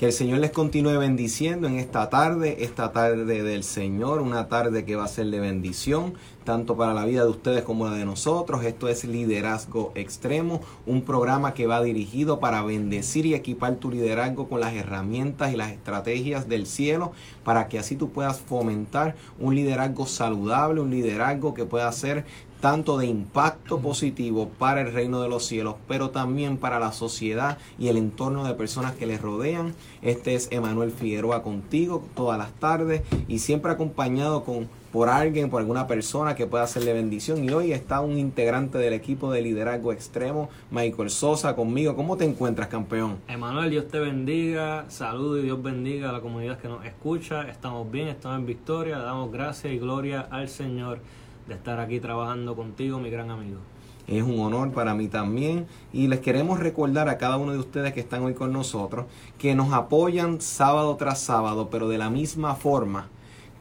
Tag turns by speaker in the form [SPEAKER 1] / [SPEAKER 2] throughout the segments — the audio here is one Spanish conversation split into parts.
[SPEAKER 1] Que el Señor les continúe bendiciendo en esta tarde, esta tarde del Señor, una tarde que va a ser de bendición, tanto para la vida de ustedes como la de nosotros. Esto es Liderazgo Extremo, un programa que va dirigido para bendecir y equipar tu liderazgo con las herramientas y las estrategias del cielo, para que así tú puedas fomentar un liderazgo saludable, un liderazgo que pueda ser tanto de impacto positivo para el reino de los cielos, pero también para la sociedad y el entorno de personas que les rodean. Este es Emanuel Figueroa contigo todas las tardes y siempre acompañado con por alguien, por alguna persona que pueda hacerle bendición. Y hoy está un integrante del equipo de liderazgo extremo, Michael Sosa, conmigo. ¿Cómo te encuentras, campeón?
[SPEAKER 2] Emanuel, Dios te bendiga, saludo y Dios bendiga a la comunidad que nos escucha. Estamos bien, estamos en victoria, damos gracias y gloria al Señor de estar aquí trabajando contigo, mi gran amigo.
[SPEAKER 1] Es un honor para mí también y les queremos recordar a cada uno de ustedes que están hoy con nosotros que nos apoyan sábado tras sábado, pero de la misma forma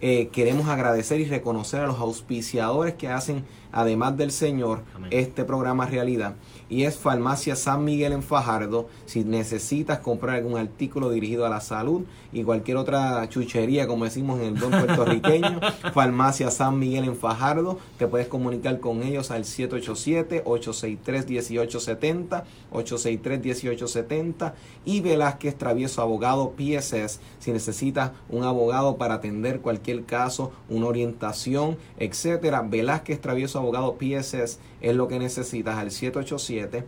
[SPEAKER 1] eh, queremos agradecer y reconocer a los auspiciadores que hacen, además del Señor, este programa realidad y es Farmacia San Miguel en Fajardo. Si necesitas comprar algún artículo dirigido a la salud y cualquier otra chuchería, como decimos en el don puertorriqueño, Farmacia San Miguel en Fajardo, te puedes comunicar con ellos al 787-863-1870, 863-1870 y Velázquez Travieso Abogado PSS. Si necesitas un abogado para atender cualquier caso, una orientación, etcétera, Velázquez Travieso Abogado PSS es lo que necesitas al 787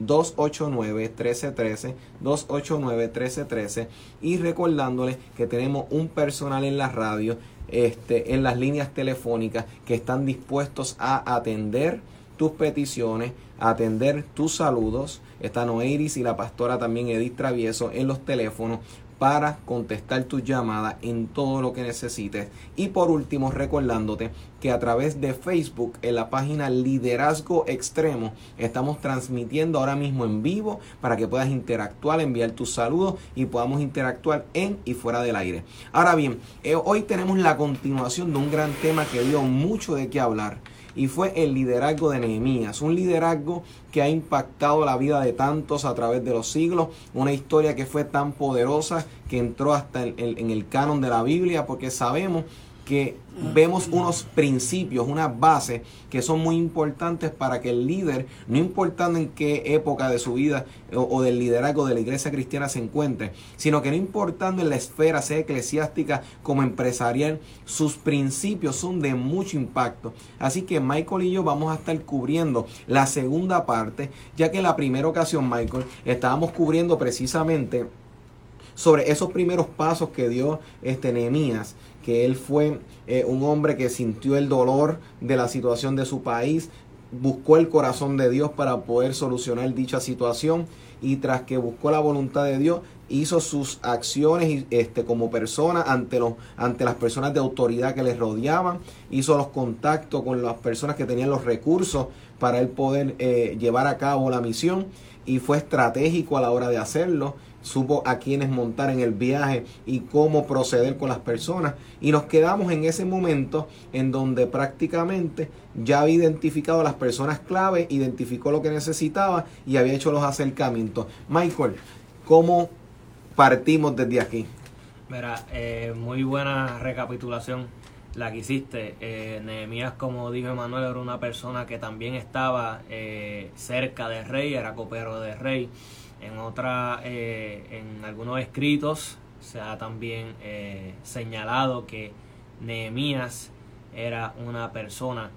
[SPEAKER 1] 289-1313, 289-1313 y recordándoles que tenemos un personal en la radio, este, en las líneas telefónicas que están dispuestos a atender tus peticiones, atender tus saludos. Está Noeiris y la pastora también Edith Travieso en los teléfonos para contestar tus llamadas en todo lo que necesites. Y por último, recordándote que a través de Facebook, en la página Liderazgo Extremo, estamos transmitiendo ahora mismo en vivo para que puedas interactuar, enviar tus saludos y podamos interactuar en y fuera del aire. Ahora bien, eh, hoy tenemos la continuación de un gran tema que dio mucho de qué hablar y fue el liderazgo de Nehemías, un liderazgo que ha impactado la vida de tantos a través de los siglos, una historia que fue tan poderosa que entró hasta en el canon de la Biblia, porque sabemos que vemos unos principios, unas bases que son muy importantes para que el líder, no importando en qué época de su vida o, del liderazgo de la iglesia cristiana se encuentre, sino que no importando en la esfera, sea eclesiástica como empresarial, sus principios son de mucho impacto. Así que Michael y yo vamos a estar cubriendo la segunda parte, ya que en la primera ocasión, Michael, estábamos cubriendo precisamente sobre esos primeros pasos que dio este Nehemías que él fue eh, un hombre que sintió el dolor de la situación de su país, buscó el corazón de Dios para poder solucionar dicha situación y tras que buscó la voluntad de Dios, hizo sus acciones este, como persona ante, los, ante las personas de autoridad que les rodeaban, hizo los contactos con las personas que tenían los recursos para él poder eh, llevar a cabo la misión y fue estratégico a la hora de hacerlo supo a quiénes montar en el viaje y cómo proceder con las personas. Y nos quedamos en ese momento en donde prácticamente ya había identificado a las personas clave, identificó lo que necesitaba y había hecho los acercamientos. Michael, ¿cómo partimos desde aquí?
[SPEAKER 2] Mira, eh, muy buena recapitulación la que hiciste. Eh, Nehemías, como dijo Emanuel, era una persona que también estaba eh, cerca del rey, era copero del rey. En otra, eh, en algunos escritos se ha también eh, señalado que Nehemías era una persona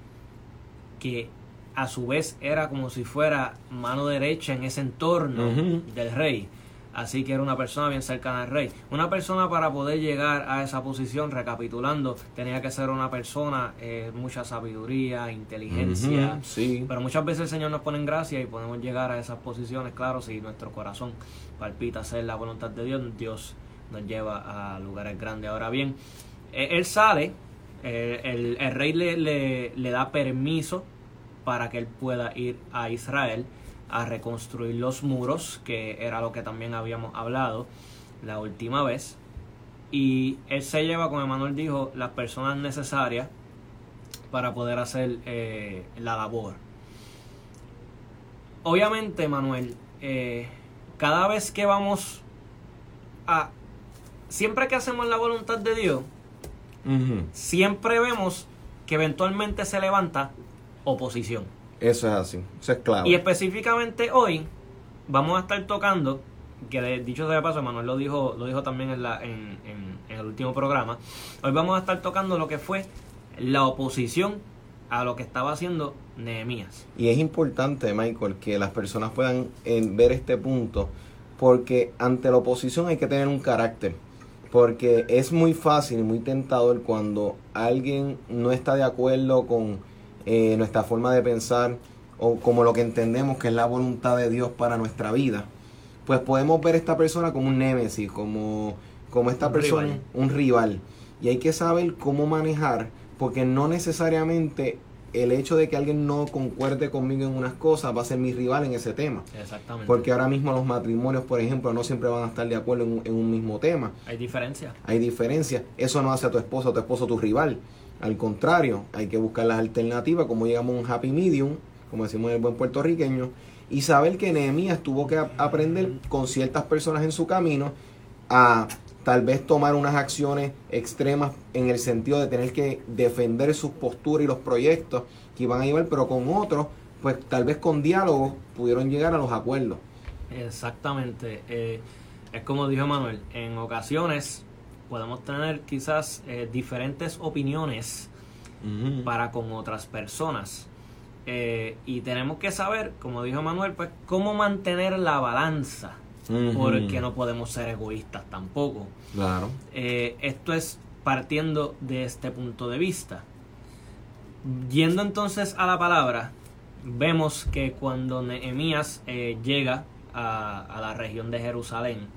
[SPEAKER 2] que a su vez era como si fuera mano derecha en ese entorno del rey. Así que era una persona bien cercana al rey. Una persona para poder llegar a esa posición, recapitulando, tenía que ser una persona, eh, mucha sabiduría, inteligencia.
[SPEAKER 1] sí.
[SPEAKER 2] Pero muchas veces el Señor nos pone en gracia y podemos llegar a esas posiciones, claro, si nuestro corazón palpita hacer la voluntad de Dios, Dios nos lleva a lugares grandes. Ahora bien, eh, él sale, eh, el, el, rey le, le, le da permiso para que él pueda ir a Israel a reconstruir los muros, que era lo que también habíamos hablado la última vez. Y él se lleva, como Emanuel dijo, las personas necesarias para poder hacer eh, la labor. Obviamente, Manuel, eh, cada vez que vamos a... Siempre que hacemos la voluntad de Dios, siempre vemos que eventualmente se levanta oposición.
[SPEAKER 1] Eso es así. Eso es clave.
[SPEAKER 2] Y específicamente hoy vamos a estar tocando, que de, dicho sea de paso, Manuel lo dijo, lo dijo también en, la, en, en- en el último programa, hoy vamos a estar tocando lo que fue la oposición a lo que estaba haciendo Nehemías.
[SPEAKER 1] Y es importante, Michael, que las personas puedan eh, ver este punto, porque ante la oposición hay que tener un carácter. Porque es muy fácil y muy tentador cuando alguien no está de acuerdo con eh, nuestra forma de pensar o como lo que entendemos que es la voluntad de Dios para nuestra vida. Pues podemos ver a esta persona como un némesis, como, como esta
[SPEAKER 2] Un
[SPEAKER 1] persona,
[SPEAKER 2] rival.
[SPEAKER 1] un rival. Y hay que saber cómo manejar, porque no necesariamente el hecho de que alguien no concuerde conmigo en unas cosas va a ser mi rival en ese tema.
[SPEAKER 2] Exactamente.
[SPEAKER 1] Porque ahora mismo los matrimonios, por ejemplo, no siempre van a estar de acuerdo en un, en un mismo tema.
[SPEAKER 2] Hay diferencia.
[SPEAKER 1] Hay diferencias. Eso no hace a tu esposo o tu esposo tu rival. Al contrario, hay que buscar las alternativas, como llegamos a un happy medium, como decimos en el buen puertorriqueño, y saber que Nehemías tuvo que aprender con ciertas personas en su camino a tal vez tomar unas acciones extremas en el sentido de tener que defender sus posturas y los proyectos que iban a llevar, pero con otros, pues tal vez con diálogo pudieron llegar a los acuerdos.
[SPEAKER 2] Exactamente. Eh, es como dijo Manuel, en ocasiones podemos tener quizás eh, diferentes opiniones para con otras personas. Eh, y tenemos que saber, como dijo Manuel, pues cómo mantener la balanza, porque no podemos ser egoístas tampoco.
[SPEAKER 1] Claro.
[SPEAKER 2] Eh, esto es partiendo de este punto de vista. Yendo entonces a la palabra, vemos que cuando Nehemías eh, llega a, a la región de Jerusalén,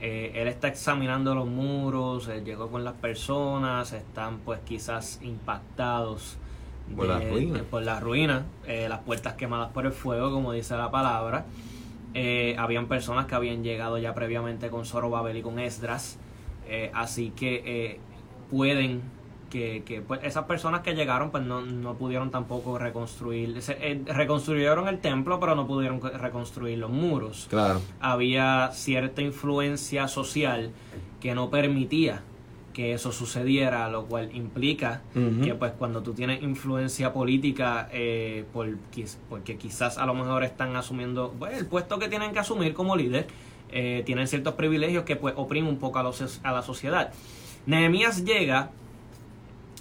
[SPEAKER 2] eh, él está examinando los muros, él llegó con las personas, están pues quizás impactados
[SPEAKER 1] Por las ruinas.
[SPEAKER 2] por las ruinas, eh, las puertas quemadas por el fuego, como dice la palabra. Eh, habían personas que habían llegado ya previamente con Zorobabel y con Esdras, eh, así que eh, pueden que, que, pues, esas personas que llegaron pues no, no pudieron tampoco reconstruir, se- eh, reconstruyeron el templo pero no pudieron co- reconstruir los muros
[SPEAKER 1] Claro.
[SPEAKER 2] había cierta influencia social que no permitía que eso sucediera, lo cual implica que pues cuando tú tienes influencia política, eh, por, porque quizás a lo mejor están asumiendo pues, el puesto que tienen que asumir como líder, eh, tienen ciertos privilegios que pues oprimen un poco a, los- a la sociedad. Nehemías llega,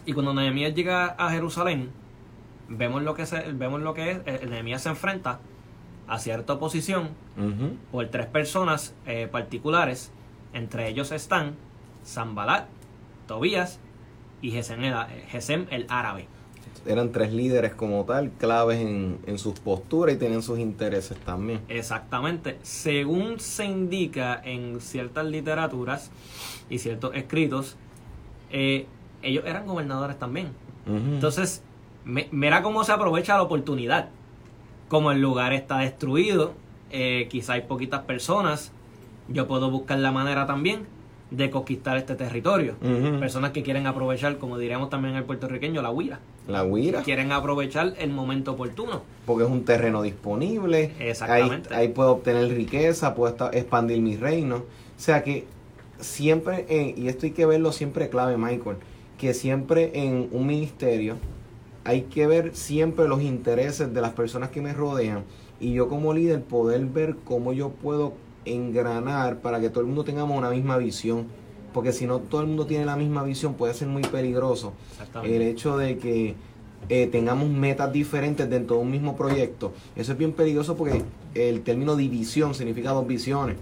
[SPEAKER 2] y cuando Nehemías llega a Jerusalén, vemos lo que, se, vemos lo que es, eh, Nehemías se enfrenta a cierta oposición por tres personas eh, particulares. Entre ellos están Zambalat, Tobías y Gesem el, Gesem el árabe.
[SPEAKER 1] eran tres líderes como tal, claves en, en sus posturas y tenían sus intereses también.
[SPEAKER 2] Exactamente. Según se indica en ciertas literaturas y ciertos escritos, eh, ellos eran gobernadores también. Entonces, me- mira cómo se aprovecha la oportunidad. Como el lugar está destruido, eh, quizá hay poquitas personas, yo puedo buscar la manera también de conquistar este territorio. Personas que quieren aprovechar, como diríamos también el puertorriqueño, la huira.
[SPEAKER 1] La huira,
[SPEAKER 2] Quieren aprovechar el momento oportuno.
[SPEAKER 1] porque es un terreno disponible.
[SPEAKER 2] Exactamente.
[SPEAKER 1] Ahí, ahí puedo obtener riqueza, puedo expandir mi reino. O sea que siempre, eh, y esto hay que verlo siempre clave, Michael, que siempre en un ministerio hay que ver siempre los intereses de las personas que me rodean y yo como líder poder ver cómo yo puedo engranar para que todo el mundo tengamos una misma visión. Porque si no todo el mundo tiene la misma visión puede ser muy peligroso. El hecho de que eh, tengamos metas diferentes dentro de un mismo proyecto, eso es bien peligroso porque el término división significa dos visiones.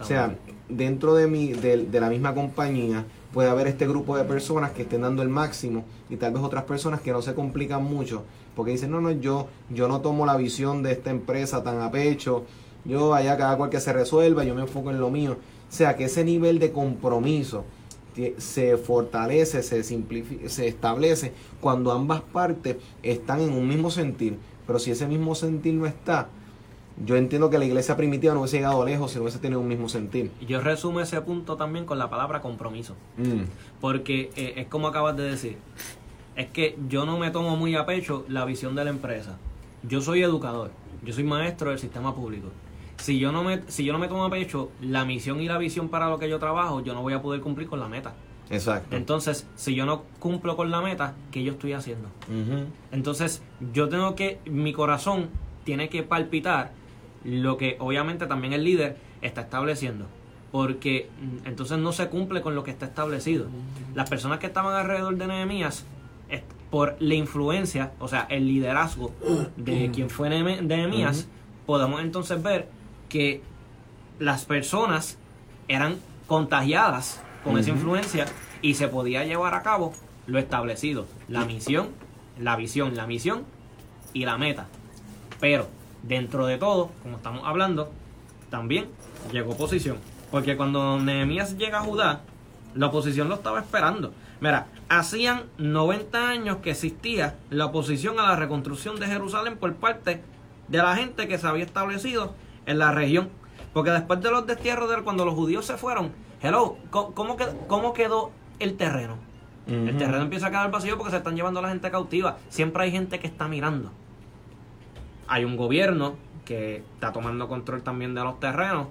[SPEAKER 1] O sea, dentro de, mi, de, de la misma compañía puede haber este grupo de personas que estén dando el máximo y tal vez otras personas que no se complican mucho porque dicen, no, no, yo, yo no tomo la visión de esta empresa tan a pecho, yo allá cada cual que se resuelva, yo me enfoco en lo mío. O sea, que ese nivel de compromiso se fortalece, se se establece cuando ambas partes están en un mismo sentir. Pero si ese mismo sentir no está, yo entiendo que la iglesia primitiva no hubiese llegado lejos si no hubiese tenido un mismo sentir.
[SPEAKER 2] Yo resumo ese punto también con la palabra compromiso.
[SPEAKER 1] Mm,
[SPEAKER 2] Porque eh, es como acabas de decir. Es que yo no me tomo muy a pecho la visión de la empresa. Yo soy educador. Yo soy maestro del sistema público. si yo no me si yo no me tomo a pecho la misión y la visión para lo que yo trabajo, yo no voy a poder cumplir con la meta.
[SPEAKER 1] Exacto.
[SPEAKER 2] Entonces, si yo no cumplo con la meta, ¿qué yo estoy haciendo? Entonces, yo tengo que, mi corazón tiene que palpitar lo que obviamente también el líder está estableciendo. Porque mm, entonces no se cumple con lo que está establecido. Las personas que estaban alrededor de Nehemías, por la influencia, o sea, el liderazgo de quien fue Nehemías, podemos entonces ver que las personas eran contagiadas con esa influencia y se podía llevar a cabo lo establecido, la misión, la visión, la misión y la meta. Pero dentro de todo, como estamos hablando, también llegó oposición. Porque cuando Nehemías llega a Judá, la oposición lo estaba esperando. Mira, hacían 90 años que existía la oposición a la reconstrucción de Jerusalén por parte de la gente que se había establecido en la región. Porque después de los destierros de cuando los judíos se fueron, hello, ¿cómo, cómo quedó el terreno? El terreno empieza a quedar vacío porque se están llevando a la gente cautiva. Siempre hay gente que está mirando. Hay un gobierno que está tomando control también de los terrenos,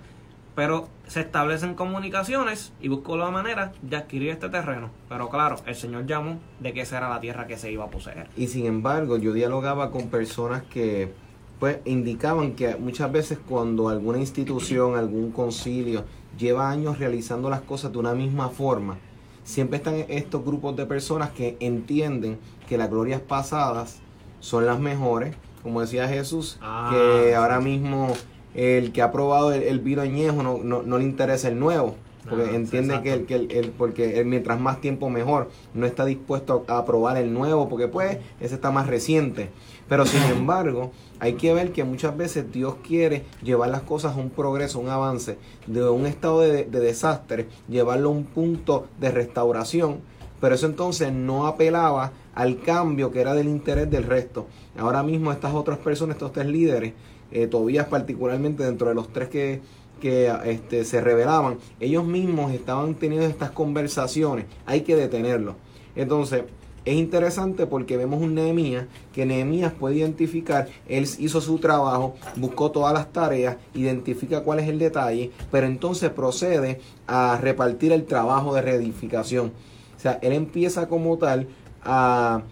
[SPEAKER 2] pero se establecen comunicaciones y buscó la manera de adquirir este terreno. Pero claro, el Señor llamó de que esa era la tierra que se iba a poseer.
[SPEAKER 1] Y sin embargo, yo dialogaba con personas que pues indicaban que muchas veces cuando alguna institución, algún concilio lleva años realizando las cosas de una misma forma, siempre están estos grupos de personas que entienden que las glorias pasadas son las mejores, como decía Jesús, ah, que ahora mismo el que ha probado el, vino añejo no, no, le interesa el nuevo porque ah, entiende que, el, que el, porque mientras más tiempo mejor no está dispuesto a, probar el nuevo porque pues ese está más reciente. Pero sin embargo hay que ver que muchas veces Dios quiere llevar las cosas a un progreso, un avance, de un estado de, desastre, llevarlo a un punto de restauración, pero eso entonces no apelaba al cambio que era del interés del resto. Ahora mismo estas otras personas, estos tres líderes, eh, todavía particularmente dentro de los tres que, que este, se revelaban, ellos mismos estaban teniendo estas conversaciones, hay que detenerlo. Entonces, es interesante porque vemos un Nehemías que Nehemías puede identificar, él hizo su trabajo, buscó todas las tareas, identifica cuál es el detalle, pero entonces procede a repartir el trabajo de reedificación. O sea, él empieza como tal a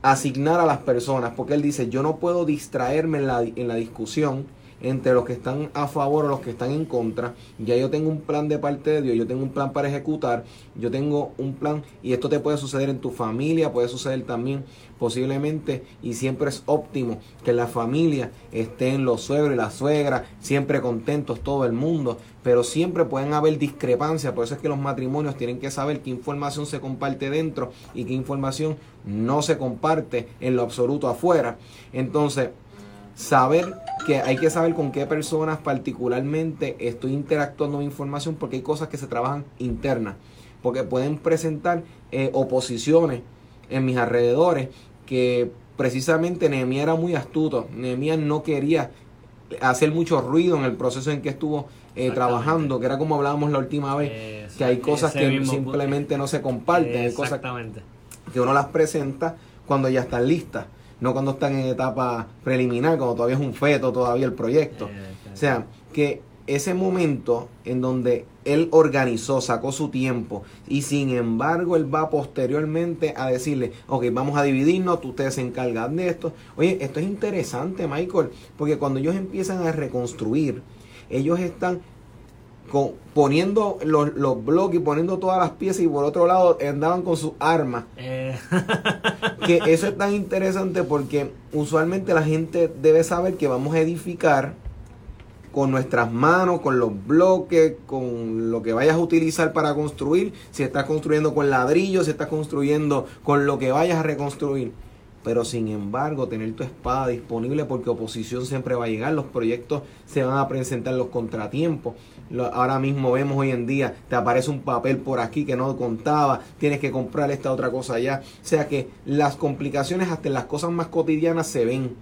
[SPEAKER 1] asignar a las personas, porque él dice, yo no puedo distraerme en la, en la discusión, entre los que están a favor o los que están en contra. Ya yo tengo un plan de parte de Dios, yo tengo un plan para ejecutar, yo tengo un plan y esto te puede suceder en tu familia, puede suceder también posiblemente y siempre es óptimo que la familia estén los suegros y la suegra siempre contentos todo el mundo, pero siempre pueden haber discrepancias, por eso es que los matrimonios tienen que saber qué información se comparte dentro y qué información no se comparte en lo absoluto afuera. Entonces, saber que hay que saber con qué personas particularmente estoy interactuando mi información porque hay cosas que se trabajan internas, porque pueden presentar eh, oposiciones en mis alrededores que precisamente Nehemías era muy astuto, Nehemías no quería hacer mucho ruido en el proceso en que estuvo eh, trabajando, que era como hablábamos la última vez, que hay cosas que simplemente no se comparten, hay cosas que uno las presenta cuando ya están listas no cuando están en etapa preliminar, cuando todavía es un feto todavía el proyecto. O sea, que ese momento en donde él organizó, sacó su tiempo y sin embargo él va posteriormente a decirle, ok, vamos a dividirnos, tú ustedes se encargan de esto. Oye, esto es interesante, Michael, porque cuando ellos empiezan a reconstruir, ellos están poniendo los, los, bloques y poniendo todas las piezas y por otro lado andaban con sus armas. Eh. que eso es tan interesante porque usualmente la gente debe saber que vamos a edificar con nuestras manos, con los bloques, con lo que vayas a utilizar para construir, si estás construyendo con ladrillos, si estás construyendo con lo que vayas a reconstruir pero sin embargo tener tu espada disponible porque oposición siempre va a llegar, los proyectos se van a presentar los contratiempos. ahora mismo vemos hoy en día, te aparece un papel por aquí que no contaba, tienes que comprar esta otra cosa allá. O sea que las complicaciones hasta en las cosas más cotidianas se ven.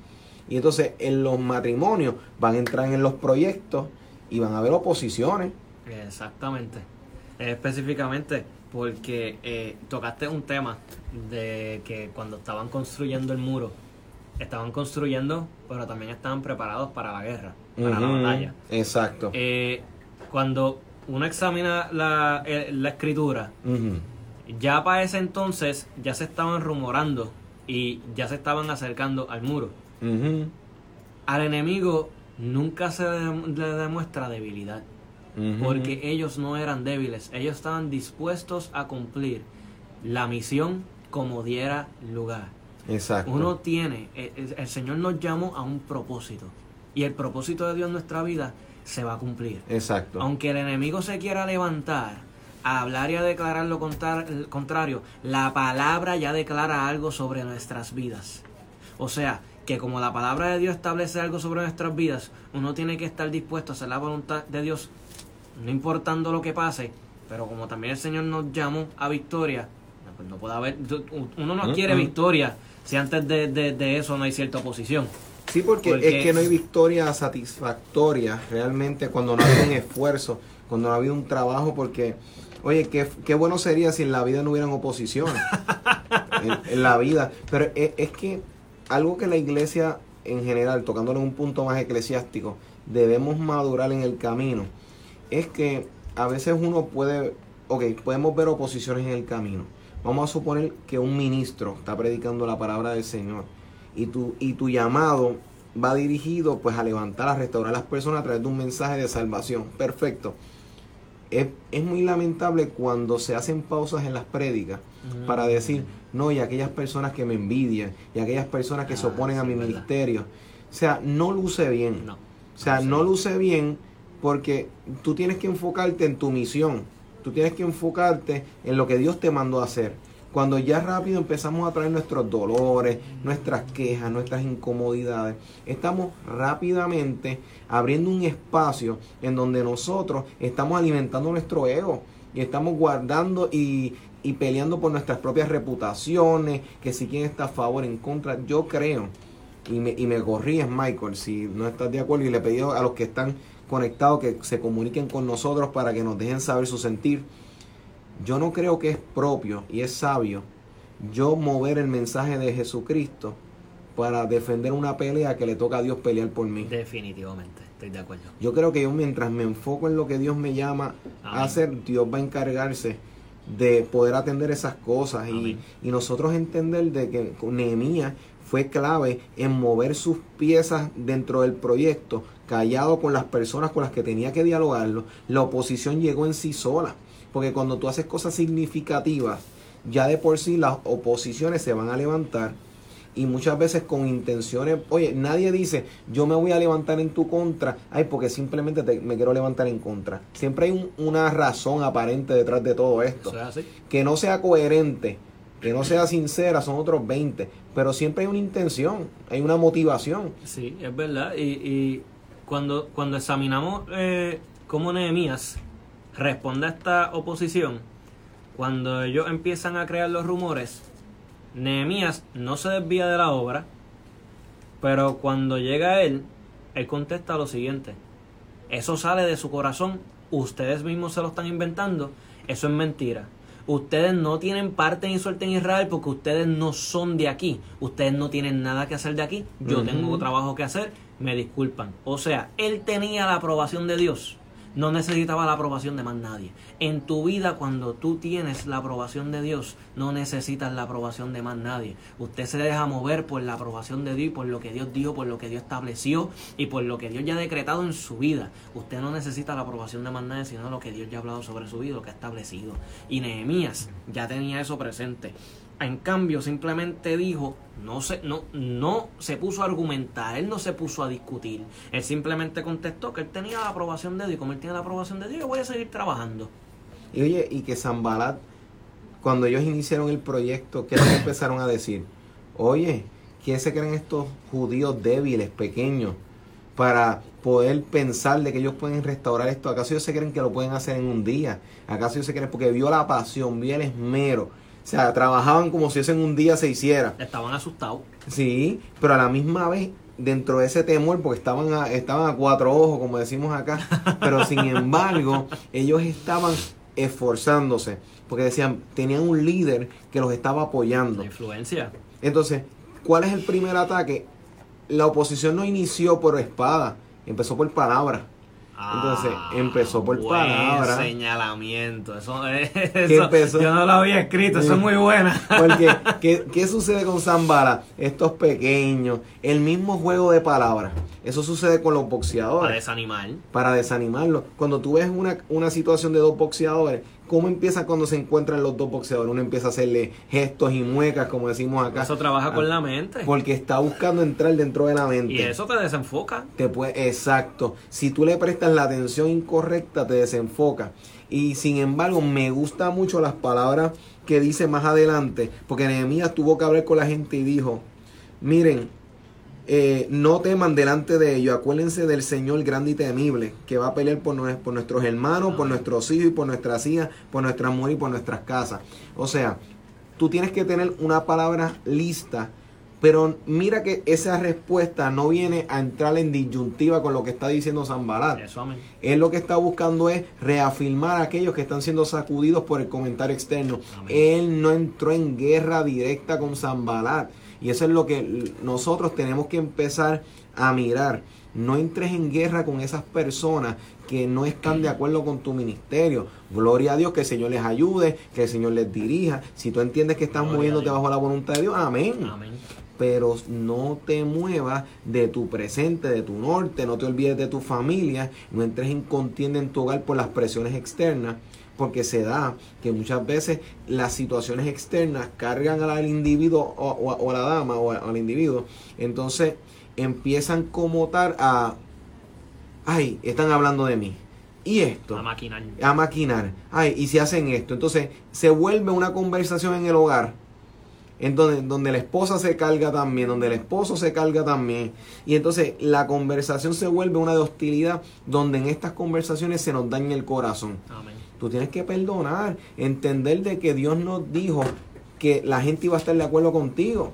[SPEAKER 1] Y entonces en los matrimonios van a entrar en los proyectos y van a haber oposiciones.
[SPEAKER 2] Exactamente. Específicamente, porque eh, tocaste un tema de que cuando estaban construyendo el muro, estaban construyendo, pero también estaban preparados para la guerra, para la batalla.
[SPEAKER 1] Exacto.
[SPEAKER 2] Eh, cuando uno examina la, eh, la escritura, ya para ese entonces ya se estaban rumorando y ya se estaban acercando al muro. Al enemigo nunca se le, demuestra debilidad, porque ellos no eran débiles, ellos estaban dispuestos a cumplir la misión como diera lugar.
[SPEAKER 1] Exacto.
[SPEAKER 2] Uno tiene, eh, el Señor nos llamó a un propósito y el propósito de Dios en nuestra vida se va a cumplir.
[SPEAKER 1] Exacto.
[SPEAKER 2] Aunque el enemigo se quiera levantar a hablar y a declarar lo contrario, la palabra ya declara algo sobre nuestras vidas. O sea, que como la palabra de Dios establece algo sobre nuestras vidas, uno tiene que estar dispuesto a hacer la voluntad de Dios, no importando lo que pase, pero como también el Señor nos llamó a victoria, pues no puede haber, uno no
[SPEAKER 1] Mm,
[SPEAKER 2] quiere
[SPEAKER 1] mm.
[SPEAKER 2] victoria si antes de, de- de eso no hay cierta oposición.
[SPEAKER 1] Sí, porque,
[SPEAKER 2] Porque-
[SPEAKER 1] es que no hay victoria satisfactoria realmente cuando no ha habido un esfuerzo, cuando no ha habido un trabajo, porque, oye, qué, qué bueno sería si en la vida no hubieran oposiciones. en, en la vida. Pero es, es que algo que la iglesia en general, tocándole un punto más eclesiástico, debemos madurar en el camino, es que a veces uno puede, ok, podemos ver oposiciones en el camino. Vamos a suponer que un ministro está predicando la palabra del Señor y tu, y tu llamado va dirigido pues a levantar, a restaurar a las personas a través de un mensaje de salvación. Perfecto. Es, es muy lamentable cuando se hacen pausas en las prédicas
[SPEAKER 2] Mm.
[SPEAKER 1] para decir, no, y aquellas personas que me envidian, y aquellas personas que se
[SPEAKER 2] Ah,
[SPEAKER 1] oponen a mi
[SPEAKER 2] verdad.
[SPEAKER 1] ministerio. O sea, no luce bien.
[SPEAKER 2] No.
[SPEAKER 1] O sea,
[SPEAKER 2] Sí.
[SPEAKER 1] no luce bien porque tú tienes que enfocarte en tu misión. Tú tienes que enfocarte en lo que Dios te mandó a hacer. Cuando ya rápido empezamos a traer nuestros dolores, nuestras quejas, nuestras incomodidades, estamos rápidamente abriendo un espacio en donde nosotros estamos alimentando nuestro ego y estamos guardando y, y peleando por nuestras propias reputaciones, que si quién está a favor, en contra. Yo creo y me, y me corríes, Michael, si no estás de acuerdo. Y le pedí a los que están conectados que se comuniquen con nosotros para que nos dejen saber su sentir. Yo no creo que es propio y es sabio yo mover el mensaje de Jesucristo para defender una pelea que le toca a Dios pelear por mí.
[SPEAKER 2] Definitivamente, estoy de acuerdo.
[SPEAKER 1] Yo creo que yo mientras me enfoco en lo que Dios me llama
[SPEAKER 2] Amén.
[SPEAKER 1] a hacer, Dios va a encargarse de poder atender esas cosas y, y nosotros entender de que Nehemías fue clave en mover sus piezas dentro del proyecto, callado con las personas con las que tenía que dialogarlo. La oposición llegó en sí sola, porque cuando tú haces cosas significativas, ya de por sí las oposiciones se van a levantar y muchas veces con intenciones, oye, nadie dice, yo me voy a levantar en tu contra, ay, porque simplemente te- me quiero levantar en contra. Siempre hay un- una razón aparente detrás de todo esto. Que no sea coherente, que no sea sincera, son otros 20, pero siempre hay una intención, hay una motivación.
[SPEAKER 2] Sí, es verdad. Y, y cuando, cuando examinamos eh, cómo Nehemías responde a esta oposición, cuando ellos empiezan a crear los rumores, Nehemías no se desvía de la obra, pero cuando llega él, él contesta lo siguiente. Eso sale de su corazón, ustedes mismos se lo están inventando, eso es mentira. Ustedes no tienen parte ni suerte en Israel porque ustedes no son de aquí. Ustedes no tienen nada que hacer de aquí. Yo tengo trabajo que hacer, me disculpan. O sea, él tenía la aprobación de Dios. No necesitaba la aprobación de más nadie. En tu vida, cuando tú tienes la aprobación de Dios, no necesitas la aprobación de más nadie. Usted se deja mover por la aprobación de Dios, por lo que Dios dijo, por lo que Dios estableció y por lo que Dios ya ha decretado en su vida. Usted no necesita la aprobación de más nadie, sino lo que Dios ya ha hablado sobre su vida, lo que ha establecido. Y Nehemías ya tenía eso presente. En cambio, simplemente dijo, no se, no, no se puso a argumentar, él no se puso a discutir. Él simplemente contestó que él tenía la aprobación de Dios. y Como él tiene la aprobación de Dios, yo voy a seguir trabajando.
[SPEAKER 1] Y oye, y que Zambalat, cuando ellos iniciaron el proyecto, ¿qué les empezaron a decir? Oye, ¿quién se creen estos judíos débiles, pequeños, para poder pensar de que ellos pueden restaurar esto? ¿Acaso ellos se creen que lo pueden hacer en un día? ¿Acaso ellos se creen? Porque vio la pasión, vio el esmero. O sea, trabajaban como si eso en un día se hiciera.
[SPEAKER 2] Estaban asustados.
[SPEAKER 1] Sí, pero a la misma vez, dentro de ese temor, porque estaban a, estaban a cuatro ojos, como decimos acá, pero sin embargo, ellos estaban esforzándose, porque decían, tenían un líder que los estaba apoyando.
[SPEAKER 2] La influencia.
[SPEAKER 1] Entonces, ¿cuál es el primer ataque? La oposición no inició por espada, empezó por palabra. Entonces,
[SPEAKER 2] Ah,
[SPEAKER 1] empezó por
[SPEAKER 2] buen
[SPEAKER 1] palabra.
[SPEAKER 2] señalamiento. Eso, eso-
[SPEAKER 1] empezó?
[SPEAKER 2] Yo no lo había escrito, eso es muy buena.
[SPEAKER 1] Porque, ¿qué, qué sucede con Zambala? Estos pequeños, el mismo juego de palabras. Eso sucede con los
[SPEAKER 2] Para
[SPEAKER 1] boxeadores.
[SPEAKER 2] desanimar.
[SPEAKER 1] Para desanimarlos. Cuando tú ves una, una situación de dos boxeadores, ¿cómo empieza cuando se encuentran los dos boxeadores? Uno empieza a hacerle gestos y muecas, como decimos acá.
[SPEAKER 2] Eso trabaja con
[SPEAKER 1] Ah,
[SPEAKER 2] la mente.
[SPEAKER 1] Porque está buscando entrar dentro de la mente.
[SPEAKER 2] Y eso te desenfoca.
[SPEAKER 1] Te puede, exacto. Si tú le prestas la atención incorrecta, te desenfoca. Y sin embargo, me gustan mucho las palabras que dice más adelante, porque Nehemías tuvo que hablar con la gente y dijo, miren, eh, no teman delante de ellos, acuérdense del Señor grande y temible, que va a pelear por, nue- por nuestros hermanos, por nuestros hijos y por nuestras hijas, por nuestras mujeres y por nuestras casas. O sea, tú tienes que tener una palabra lista, pero mira que esa respuesta no viene a entrar en disyuntiva con lo que está diciendo Zambalat. Él lo que está buscando es reafirmar a aquellos que están siendo sacudidos por el comentario externo.
[SPEAKER 2] Amén.
[SPEAKER 1] Él no entró en guerra directa con Zambalat. Y eso es lo que nosotros tenemos que empezar a mirar. No entres en guerra con esas personas que no están de acuerdo con tu ministerio. Gloria a Dios, que el Señor les ayude, que el Señor les dirija. Si tú entiendes que estás moviéndote bajo la voluntad de Dios, amén
[SPEAKER 2] Amén.
[SPEAKER 1] pero no te muevas de tu presente, de tu norte, no te olvides de tu familia, no entres en contienda en tu hogar por las presiones externas, porque se da que muchas veces las situaciones externas cargan al individuo o, o- o a la dama o a- al individuo, entonces empiezan como tal a, ay, están hablando de mí. Y esto
[SPEAKER 2] A maquinar.
[SPEAKER 1] a maquinar. Ay, y si hacen esto. Entonces se vuelve una conversación en el hogar. En donde, donde la esposa se carga también, donde el esposo se carga también. Y entonces la conversación se vuelve una de hostilidad, donde en estas conversaciones se nos daña el corazón.
[SPEAKER 2] Amén.
[SPEAKER 1] Tú tienes que perdonar, entender de que Dios nos dijo que la gente iba a estar de acuerdo contigo,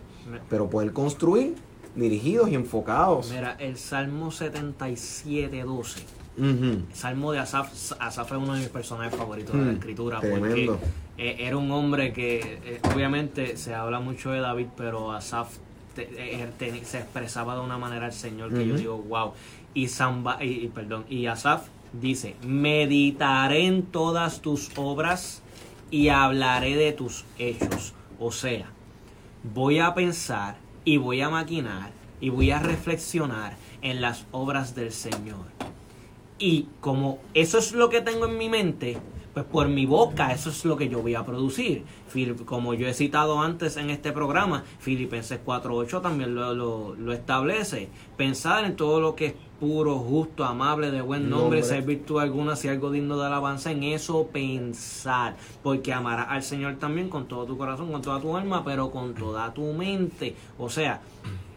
[SPEAKER 1] pero poder construir dirigidos y enfocados.
[SPEAKER 2] Mira, el Salmo 77, 12.
[SPEAKER 1] Ujú.
[SPEAKER 2] Salmo de Asaf, Asaf es uno de mis personajes favoritos de
[SPEAKER 1] Mm,
[SPEAKER 2] la escritura
[SPEAKER 1] tremendo.
[SPEAKER 2] porque eh, era un hombre que eh, obviamente se habla mucho de David, pero Asaf te- eh, te- se expresaba de una manera al Señor que yo digo, wow. Y, Samba, y, y perdón, y Asaf dice, meditaré en todas tus obras y hablaré de tus hechos. O sea, voy a pensar y voy a maquinar y voy a reflexionar en las obras del Señor. Y como eso es lo que tengo en mi mente, pues por mi boca eso es lo que yo voy a producir. Como yo he citado antes en este programa, Filipenses 4.8 también lo, lo- lo establece. Pensar en todo lo que es puro, justo, amable, de buen nombre,
[SPEAKER 1] Nombre.
[SPEAKER 2] si hay virtud alguna, si algo digno de alabanza, en eso pensar. Porque amarás al Señor también con todo tu corazón, con toda tu alma, pero con toda tu mente. O sea,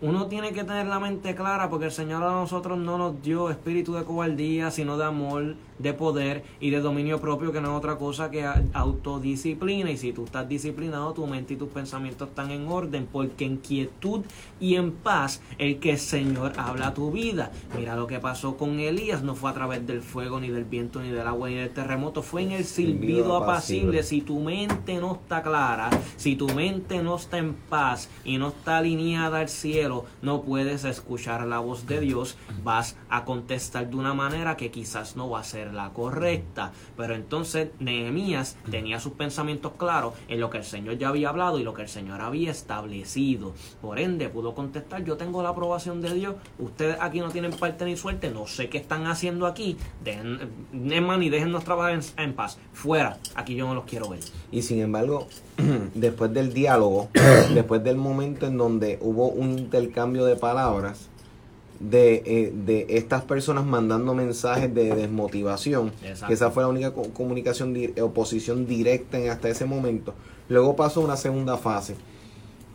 [SPEAKER 2] uno tiene que tener la mente clara porque el Señor a nosotros no nos dio espíritu de cobardía, sino de amor, de poder y de dominio propio, que no es otra cosa que autodisciplina. Y si tú estás disciplinado, tu mente y tus pensamientos están en orden, porque en quietud y en paz el que el Señor habla a tu vida. Mira lo que pasó con Elías, no fue a través del fuego, ni del viento, ni del agua, ni del terremoto, fue en el silbido apacible. Si tu mente no está clara, si tu mente no está en paz y no está alineada al cielo, no puedes escuchar la voz de Dios, vas a contestar de una manera que quizás no va a ser la correcta. Pero entonces Nehemías tenía sus pensamientos claros en lo que el Señor ya había hablado y lo que el Señor había establecido. Por ende, pudo contestar, yo tengo la aprobación de Dios, ustedes aquí no tienen parte ni suerte, no sé qué están haciendo aquí, dejen, y déjennos trabajar en paz. Fuera, aquí yo no los quiero ver.
[SPEAKER 1] Y sin embargo, después del diálogo, después del momento en donde hubo un intercambio de palabras, de, eh, de estas personas mandando mensajes de desmotivación,
[SPEAKER 2] Exacto.
[SPEAKER 1] que esa fue la única co- comunicación, di- oposición directa en hasta ese momento. Luego pasó una segunda fase,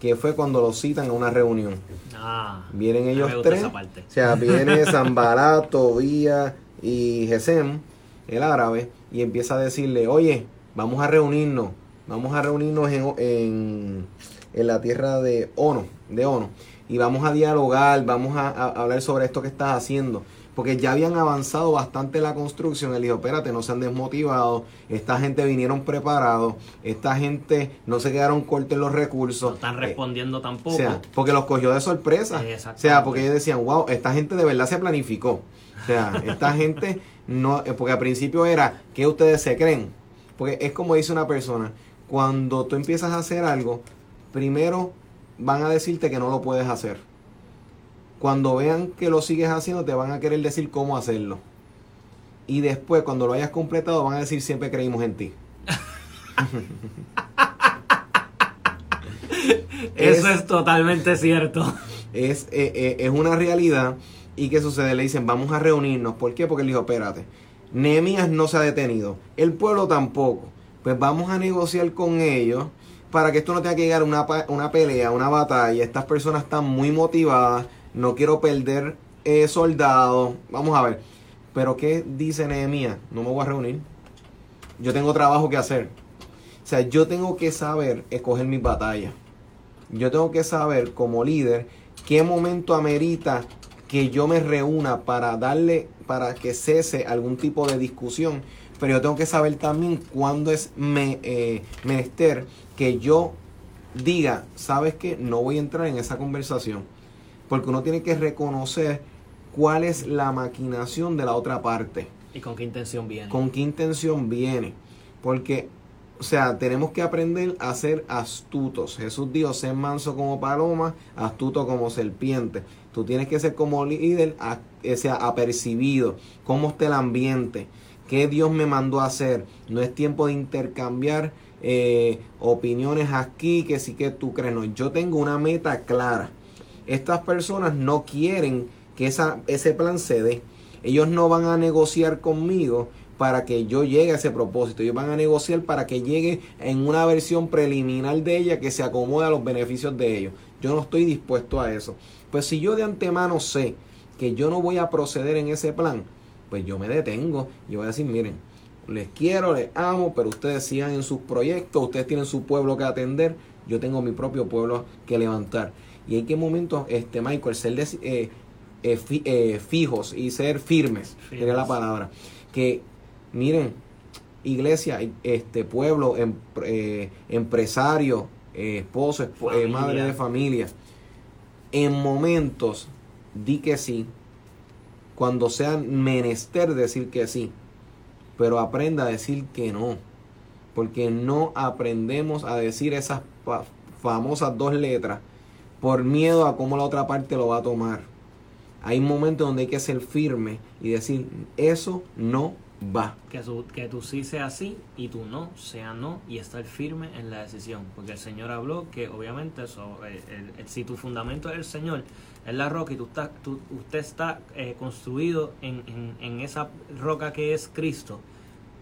[SPEAKER 1] que fue cuando los citan a una reunión.
[SPEAKER 2] Ah,
[SPEAKER 1] Vienen ellos tres, o sea, viene Zambalat, Tobía y Gesem, el árabe, y empieza a decirle, oye, vamos a reunirnos, vamos a reunirnos en, en, en la tierra de Ono, de Ono, y vamos a dialogar, vamos a, a hablar sobre esto que estás haciendo, porque ya habían avanzado bastante la construcción. Él dijo, espérate, no se han desmotivado, esta gente vinieron preparados, esta gente no se quedaron cortos en los recursos.
[SPEAKER 2] No están respondiendo tampoco.
[SPEAKER 1] O sea, porque los cogió de sorpresa. O sea, porque ellos decían, wow, esta gente de verdad se planificó. O sea, esta gente no, eh, porque al principio era, ¿qué ustedes se creen? Porque es como dice una persona, cuando tú empiezas a hacer algo, primero van a decirte que no lo puedes hacer. Cuando vean que lo sigues haciendo, te van a querer decir cómo hacerlo. Y después, cuando lo hayas completado, van a decir siempre creímos en ti.
[SPEAKER 2] Eso es, totalmente cierto.
[SPEAKER 1] Es, eh, eh, es una realidad. ¿Y qué sucede? Le dicen, vamos a reunirnos. ¿Por qué? Porque él dijo, espérate, Nehemías no se ha detenido, el pueblo tampoco. Pues vamos a negociar con ellos para que esto no tenga que llegar a una, una pelea, una batalla. Estas personas están muy motivadas, no quiero perder eh, soldados. Vamos a ver. Pero ¿qué dice Nehemías? No me voy a reunir. Yo tengo trabajo que hacer. O sea, yo tengo que saber escoger mis batallas. Yo tengo que saber como líder qué momento amerita que yo me reúna para darle, para que cese algún tipo de discusión, pero yo tengo que saber también cuándo es me, eh, menester que yo diga, sabes que no voy a entrar en esa conversación, porque uno tiene que reconocer cuál es la maquinación de la otra parte.
[SPEAKER 2] ¿Y con qué intención viene?
[SPEAKER 1] Con qué intención viene, porque o sea, tenemos que aprender a ser astutos. Jesús dijo, ser manso como paloma, astuto como serpiente. Tú tienes que ser como líder, a, sea, apercibido. ¿Cómo está el ambiente? ¿Qué Dios me mandó a hacer? No es tiempo de intercambiar eh, opiniones aquí, que sí que tú crees. No, yo tengo una meta clara. Estas personas no quieren que esa, ese plan se dé. Ellos no van a negociar conmigo para que yo llegue a ese propósito. Ellos van a negociar para que llegue en una versión preliminar de ella que se acomode a los beneficios de ellos. Yo no estoy dispuesto a eso. Pues si yo de antemano sé que yo no voy a proceder en ese plan, pues yo me detengo y voy a decir, miren, les quiero, les amo, pero ustedes sigan en sus proyectos, ustedes tienen su pueblo que atender, yo tengo mi propio pueblo que levantar. Y hay que momentos, este Michael, ser eh, eh, eh, fijos y ser firmes, sería la palabra. Que Miren, iglesia, este pueblo, em, eh, empresario, eh, esposo, madre de familia, en momentos di que sí, cuando sea menester decir que sí, pero aprenda a decir que no, porque no aprendemos a decir esas famosas dos letras por miedo a cómo la otra parte lo va a tomar. Hay momentos donde hay que ser firme y decir, eso no va.
[SPEAKER 2] Que, que tu sí sea sí y tu no sea no y estar firme en la decisión. Porque el Señor habló que obviamente eso, eh, si tu fundamento es el Señor, es la roca y tú estás, tú, usted está eh, construido en, en, esa roca que es Cristo.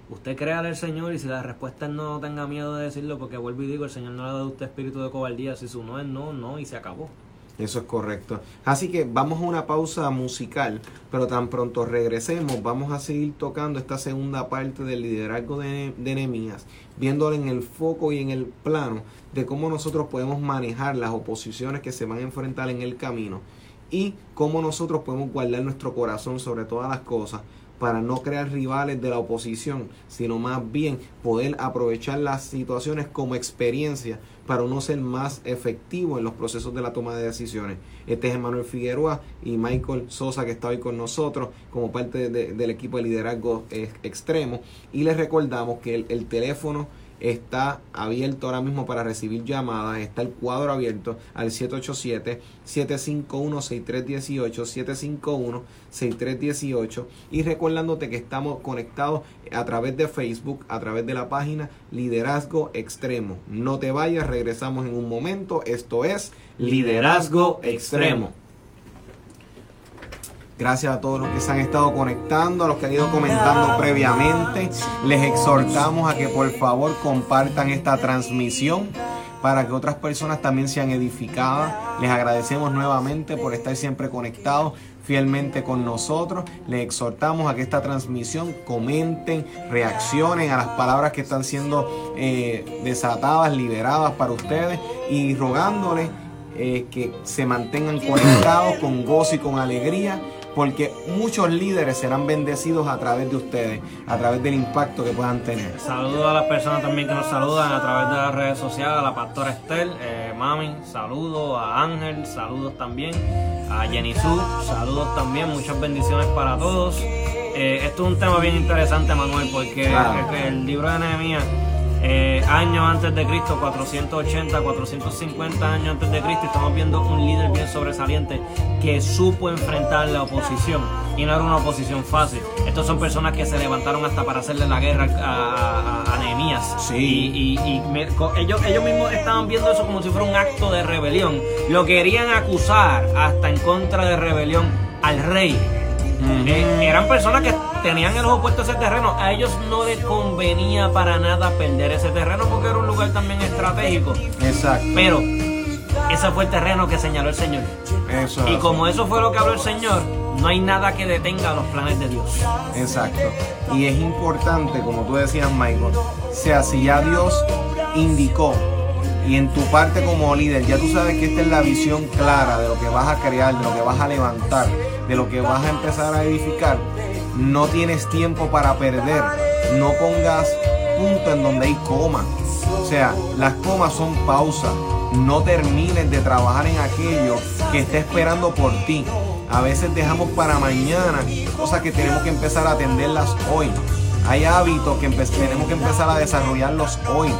[SPEAKER 2] Usted crea al Señor y si la respuesta es no, tenga miedo de decirlo porque vuelvo y digo, el Señor no le ha dado a usted espíritu de cobardía. Si su no es no, no y se acabó.
[SPEAKER 1] Eso es correcto. Así que vamos a una pausa musical, pero tan pronto regresemos, vamos a seguir tocando esta segunda parte del liderazgo de, de Nehemías, viéndolo en el foco y en el plano de cómo nosotros podemos manejar las oposiciones que se van a enfrentar en el camino y cómo nosotros podemos guardar nuestro corazón sobre todas las cosas para no crear rivales de la oposición, sino más bien poder aprovechar las situaciones como experiencia para uno ser más efectivo en los procesos de la toma de decisiones. Este es Emanuel Figueroa y Michael Sosa que está hoy con nosotros como parte del equipo de liderazgo extremo. Y les recordamos que el teléfono está abierto ahora mismo para recibir llamadas. Está el cuadro abierto al 787-751-6318, 751-6318. Y recordándote que estamos conectados a través de Facebook, a través de la página Liderazgo Extremo. No te vayas, regresamos en un momento. Esto es Liderazgo Extremo. Gracias a todos los que se han estado conectando, a los que han ido comentando previamente. Les exhortamos a que por favor compartan esta transmisión para que otras personas también sean edificadas. Les agradecemos nuevamente por estar siempre conectados fielmente con nosotros. Les exhortamos a que esta transmisión comenten, reaccionen a las palabras que están siendo eh, desatadas, liberadas para ustedes y rogándoles eh, que se mantengan conectados con gozo y con alegría porque muchos líderes serán bendecidos a través de ustedes, a través del impacto que puedan tener.
[SPEAKER 2] Saludos a las personas también que nos saludan a través de las redes sociales, a la pastora Estel, eh, Mami, saludos a Ángel, saludos también a Jenny Su, saludos también, muchas bendiciones para todos. Eh, esto es un tema bien interesante, Manuel, porque el libro de Nehemías eh, años antes de Cristo, 480, 450 años antes de Cristo, estamos viendo un líder bien sobresaliente que supo enfrentar la oposición y no era una oposición fácil. Estos son personas que se levantaron hasta para hacerle la guerra a, a, Nehemías.
[SPEAKER 1] Sí.
[SPEAKER 2] Y, ellos, ellos mismos estaban viendo eso como si fuera un acto de rebelión. Lo querían acusar hasta en contra de rebelión al rey. Eh, eran personas que tenían el ojo puesto ese terreno. A ellos no les convenía para nada perder ese terreno porque era un lugar también estratégico.
[SPEAKER 1] Exacto.
[SPEAKER 2] Pero ese fue el terreno que señaló el Señor.
[SPEAKER 1] Eso,
[SPEAKER 2] y como eso fue lo que habló el Señor, no hay nada que detenga los planes de Dios.
[SPEAKER 1] Exacto. Y es importante, como tú decías, Michael, sea si ya Dios indicó y en tu parte como líder ya tú sabes que esta es la visión clara de lo que vas a crear, de lo que vas a levantar, de lo que vas a empezar a edificar, no tienes tiempo para perder. No pongas punto en donde hay coma. O sea, las comas son pausas. No termines de trabajar en aquello que está esperando por ti. A veces dejamos para mañana cosas que tenemos que empezar a atenderlas hoy. Hay hábitos que tenemos que empezar a desarrollarlos hoy.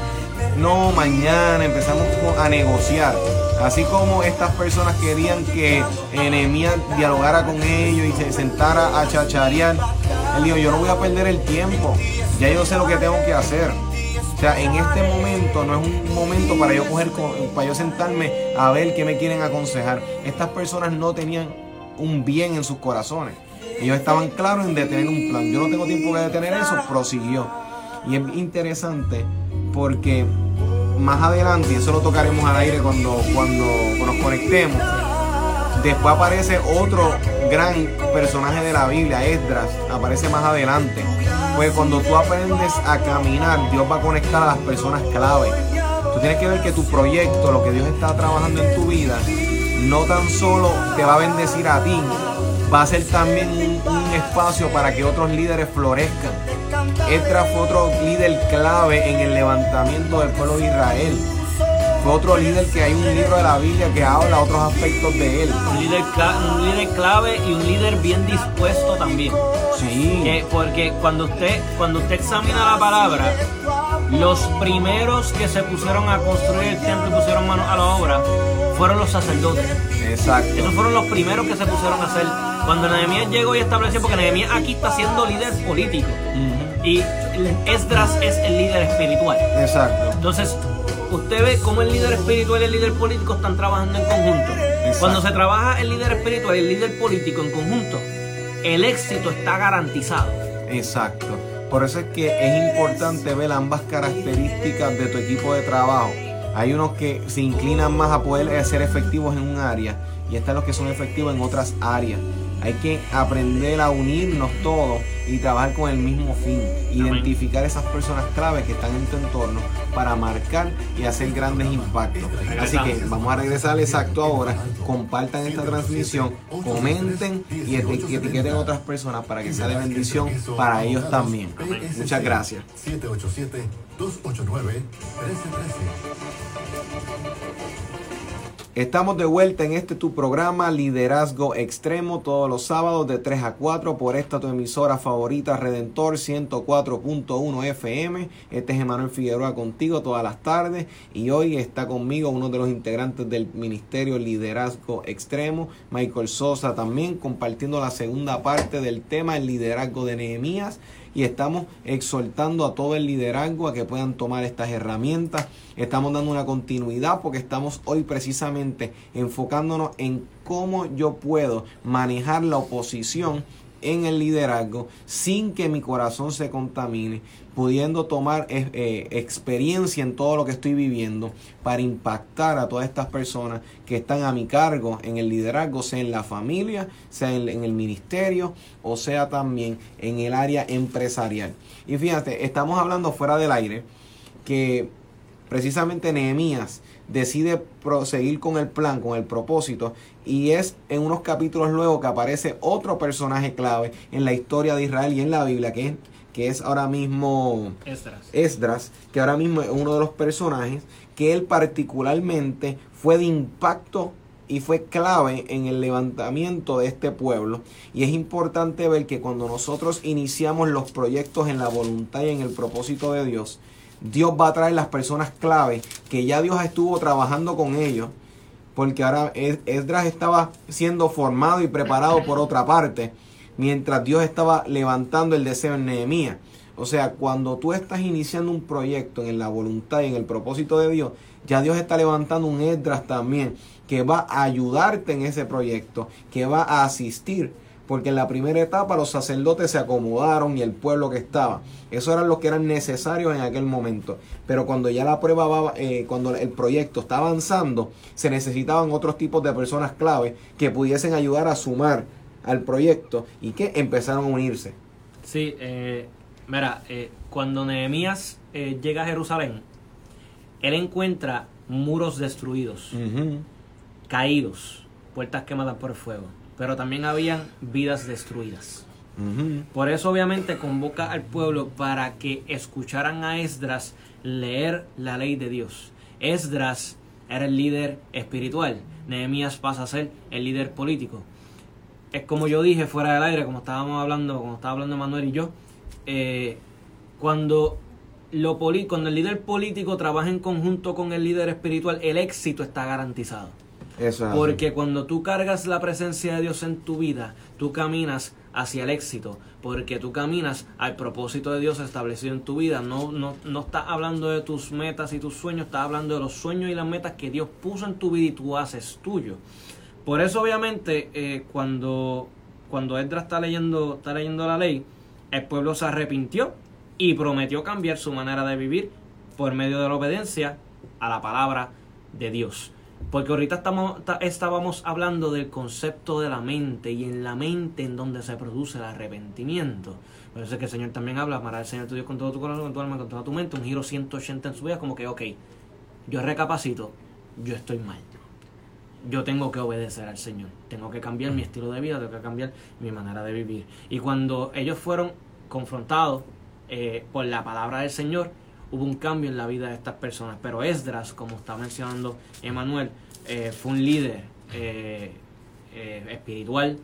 [SPEAKER 1] No mañana empezamos a negociar. Así como estas personas querían que Enemías dialogara con ellos y se sentara a chacharear, él dijo, yo no voy a perder el tiempo, ya yo sé lo que tengo que hacer. O sea, en este momento no es un momento para yo coger, para yo sentarme a ver qué me quieren aconsejar. Estas personas no tenían un bien en sus corazones. Ellos estaban claros en detener un plan. Yo no tengo tiempo de detener eso, prosiguió. Y es interesante porque más adelante, y eso lo tocaremos al aire cuando, cuando nos conectemos, después aparece otro gran personaje de la Biblia, Esdras, aparece más adelante. Pues cuando tú aprendes a caminar, Dios va a conectar a las personas clave. Tú tienes que ver que tu proyecto, lo que Dios está trabajando en tu vida, no tan solo te va a bendecir a ti, va a ser también un, espacio para que otros líderes florezcan. Esdras fue otro líder clave en el levantamiento del pueblo de Israel. Fue otro líder que hay un libro de la Biblia que habla otros aspectos de él.
[SPEAKER 2] Un líder, un líder clave y un líder bien dispuesto también.
[SPEAKER 1] Sí.
[SPEAKER 2] porque cuando usted, cuando usted examina la palabra, los primeros que se pusieron a construir el templo y pusieron manos a la obra fueron los sacerdotes.
[SPEAKER 1] Exacto.
[SPEAKER 2] Esos fueron los primeros que se pusieron a hacer. Cuando Nehemías llegó y estableció, porque Nehemías aquí está siendo líder político. Y Esdras es el líder espiritual.
[SPEAKER 1] Exacto.
[SPEAKER 2] Entonces, usted ve cómo el líder espiritual y el líder político están trabajando en conjunto. Cuando se trabaja el líder espiritual y el líder político en conjunto, el éxito está garantizado.
[SPEAKER 1] Exacto. Por eso es que es importante ver ambas características de tu equipo de trabajo. Hay unos que se inclinan más a poder ser efectivos en un área y están los que son efectivos en otras áreas. Hay que aprender a unirnos todos y trabajar con el mismo fin. Identificar esas personas clave que están en tu entorno para marcar y hacer grandes impactos. Así que vamos a regresar al exacto ahora. Compartan esta transmisión, comenten y etiqueten a otras personas para que sea de bendición para ellos también. Muchas gracias. 787 289 1313 Estamos de vuelta en este tu programa Liderazgo Extremo todos los sábados de 3 a 4 por esta tu emisora favorita Redentor 104.1 FM. Este es Emanuel Figueroa contigo todas las tardes y hoy está conmigo uno de los integrantes del Ministerio Liderazgo Extremo, Michael Sosa también compartiendo la segunda parte del tema el liderazgo de Nehemías y estamos exhortando a todo el liderazgo a que puedan tomar estas herramientas. Estamos dando una continuidad porque estamos hoy precisamente enfocándonos en cómo yo puedo manejar la oposición en el liderazgo sin que mi corazón se contamine, pudiendo tomar eh, eh, experiencia en todo lo que estoy viviendo para impactar a todas estas personas que están a mi cargo en el liderazgo, sea en la familia, sea en, en el ministerio o sea también en el área empresarial. Y fíjate, estamos hablando fuera del aire que precisamente Nehemías decide proseguir con el plan, con el propósito, y es en unos capítulos luego que aparece otro personaje clave en la historia de Israel y en la Biblia, que es, que es ahora mismo
[SPEAKER 2] Esdras.
[SPEAKER 1] Esdras, que ahora mismo es uno de los personajes que él particularmente fue de impacto y fue clave en el levantamiento de este pueblo. Y es importante ver que cuando nosotros iniciamos los proyectos en la voluntad y en el propósito de Dios, Dios va a traer las personas clave que ya Dios estuvo trabajando con ellos, porque ahora Esdras estaba siendo formado y preparado por otra parte, mientras Dios estaba levantando el deseo en Nehemías. O sea, cuando tú estás iniciando un proyecto en la voluntad y en el propósito de Dios, ya Dios está levantando un Esdras también que va a ayudarte en ese proyecto, que va a asistir porque en la primera etapa los sacerdotes se acomodaron y el pueblo que estaba. Eso eran los que eran necesarios en aquel momento. Pero cuando ya la prueba va, eh, cuando el proyecto está avanzando, se necesitaban otros tipos de personas clave que pudiesen ayudar a sumar al proyecto y que empezaron a unirse.
[SPEAKER 2] Sí, eh, mira, eh, cuando Nehemías llega a Jerusalén, él encuentra muros destruidos, caídos, puertas quemadas por fuego pero también habían vidas destruidas. Por eso obviamente convoca al pueblo para que escucharan a Esdras leer la ley de Dios. Esdras era el líder espiritual, Nehemías pasa a ser el líder político. Es como yo dije fuera del aire, como estábamos hablando, como estaba hablando Manuel y yo, eh, cuando, lo cuando el líder político trabaja en conjunto con el líder espiritual, el éxito está garantizado. Porque cuando tú cargas la presencia de Dios en tu vida, tú caminas hacia el éxito, porque tú caminas al propósito de Dios establecido en tu vida. No, no, no estás hablando de tus metas y tus sueños, estás hablando de los sueños y las metas que Dios puso en tu vida y tú haces tuyo. Por eso, obviamente, eh, cuando, cuando Edra está leyendo, está leyendo la ley, el pueblo se arrepintió y prometió cambiar su manera de vivir por medio de la obediencia a la palabra de Dios. Porque ahorita estamos, estábamos hablando del concepto de la mente y en la mente en donde se produce el arrepentimiento. Por eso es que el Señor también habla, amará al Señor tu Dios con todo tu corazón, con tu alma, con toda tu mente, un giro 180 en su vida, como que, ok, yo recapacito, yo estoy mal. Yo tengo que obedecer al Señor, tengo que cambiar mi estilo de vida, tengo que cambiar mi manera de vivir. Y cuando ellos fueron confrontados eh, por la palabra del Señor, hubo un cambio en la vida de estas personas. Pero Esdras, como está mencionando Emanuel, eh, fue un líder eh, eh, espiritual,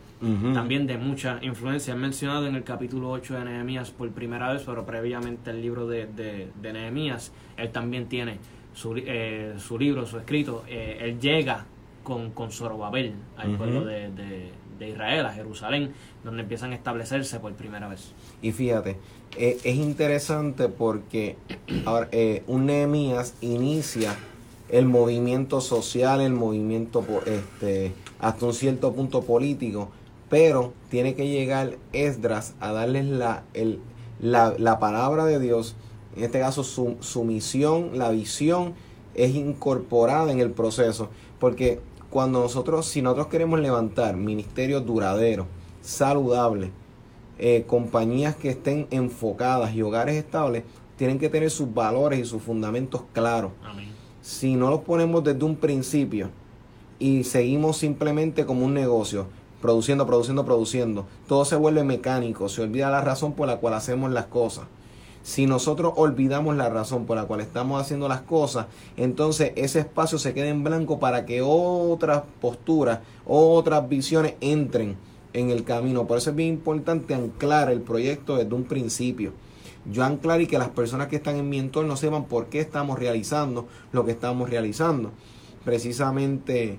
[SPEAKER 2] también de mucha influencia. mencionado en el capítulo 8 de Nehemías por primera vez, pero previamente el libro de, de, Nehemías, él también tiene su, su libro, su escrito. él llega con, con Zorobabel al pueblo de, de Israel, a Jerusalén, donde empiezan a establecerse por primera vez.
[SPEAKER 1] Y fíjate, eh, es interesante porque eh, un Nehemías inicia el movimiento social, el movimiento este, hasta un cierto punto político, pero tiene que llegar Esdras a darles la, la, la palabra de Dios, en este caso su, su misión, la visión es incorporada en el proceso, porque cuando nosotros, si nosotros queremos levantar ministerios duraderos, saludables, eh, compañías que estén enfocadas y hogares estables tienen que tener sus valores y sus fundamentos claros. Si no los ponemos desde un principio y seguimos simplemente como un negocio, produciendo, produciendo, produciendo, todo se vuelve mecánico, se olvida la razón por la cual hacemos las cosas. Si nosotros olvidamos la razón por la cual estamos haciendo las cosas, entonces ese espacio se queda en blanco para que otras posturas, otras visiones entren en el camino. Por eso es bien importante anclar el proyecto desde un principio. Yo anclar y que las personas que están en mi entorno sepan por qué estamos realizando lo que estamos realizando. Precisamente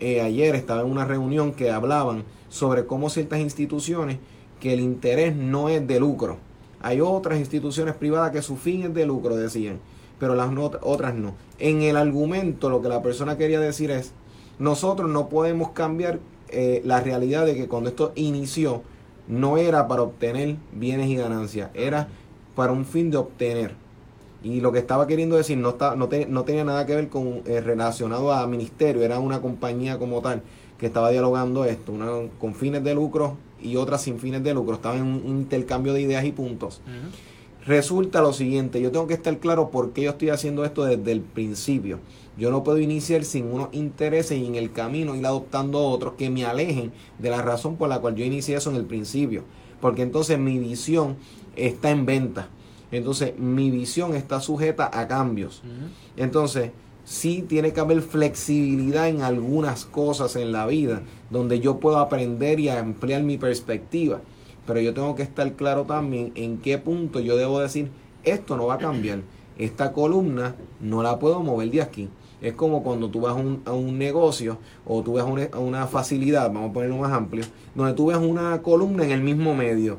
[SPEAKER 1] eh, ayer estaba en una reunión que hablaban sobre cómo ciertas instituciones que el interés no es de lucro. Hay otras instituciones privadas que su fin es de lucro, decían, pero las otras no. En el argumento lo que la persona quería decir es, nosotros no podemos cambiar eh, la realidad de que cuando esto inició no era para obtener bienes y ganancias, era para un fin de obtener. Y lo que estaba queriendo decir no, está, no, no tenía nada que ver con eh, relacionado a ministerio, era una compañía como tal que estaba dialogando esto, una con fines de lucro y otras sin fines de lucro, estaba en un intercambio de ideas y puntos. resulta lo siguiente, yo tengo que estar claro por qué yo estoy haciendo esto desde el principio. Yo no puedo iniciar sin unos intereses y en el camino ir adoptando otros que me alejen de la razón por la cual yo inicié eso en el principio. Porque entonces mi visión está en venta. Entonces mi visión está sujeta a cambios. Entonces sí tiene que haber flexibilidad en algunas cosas en la vida donde yo puedo aprender y ampliar mi perspectiva. Pero yo tengo que estar claro también en qué punto yo debo decir, esto no va a cambiar. Esta columna no la puedo mover de aquí. Es como cuando tú vas a un, a un negocio o tú ves una, una facilidad, vamos a ponerlo más amplio, donde tú ves una columna en el mismo medio.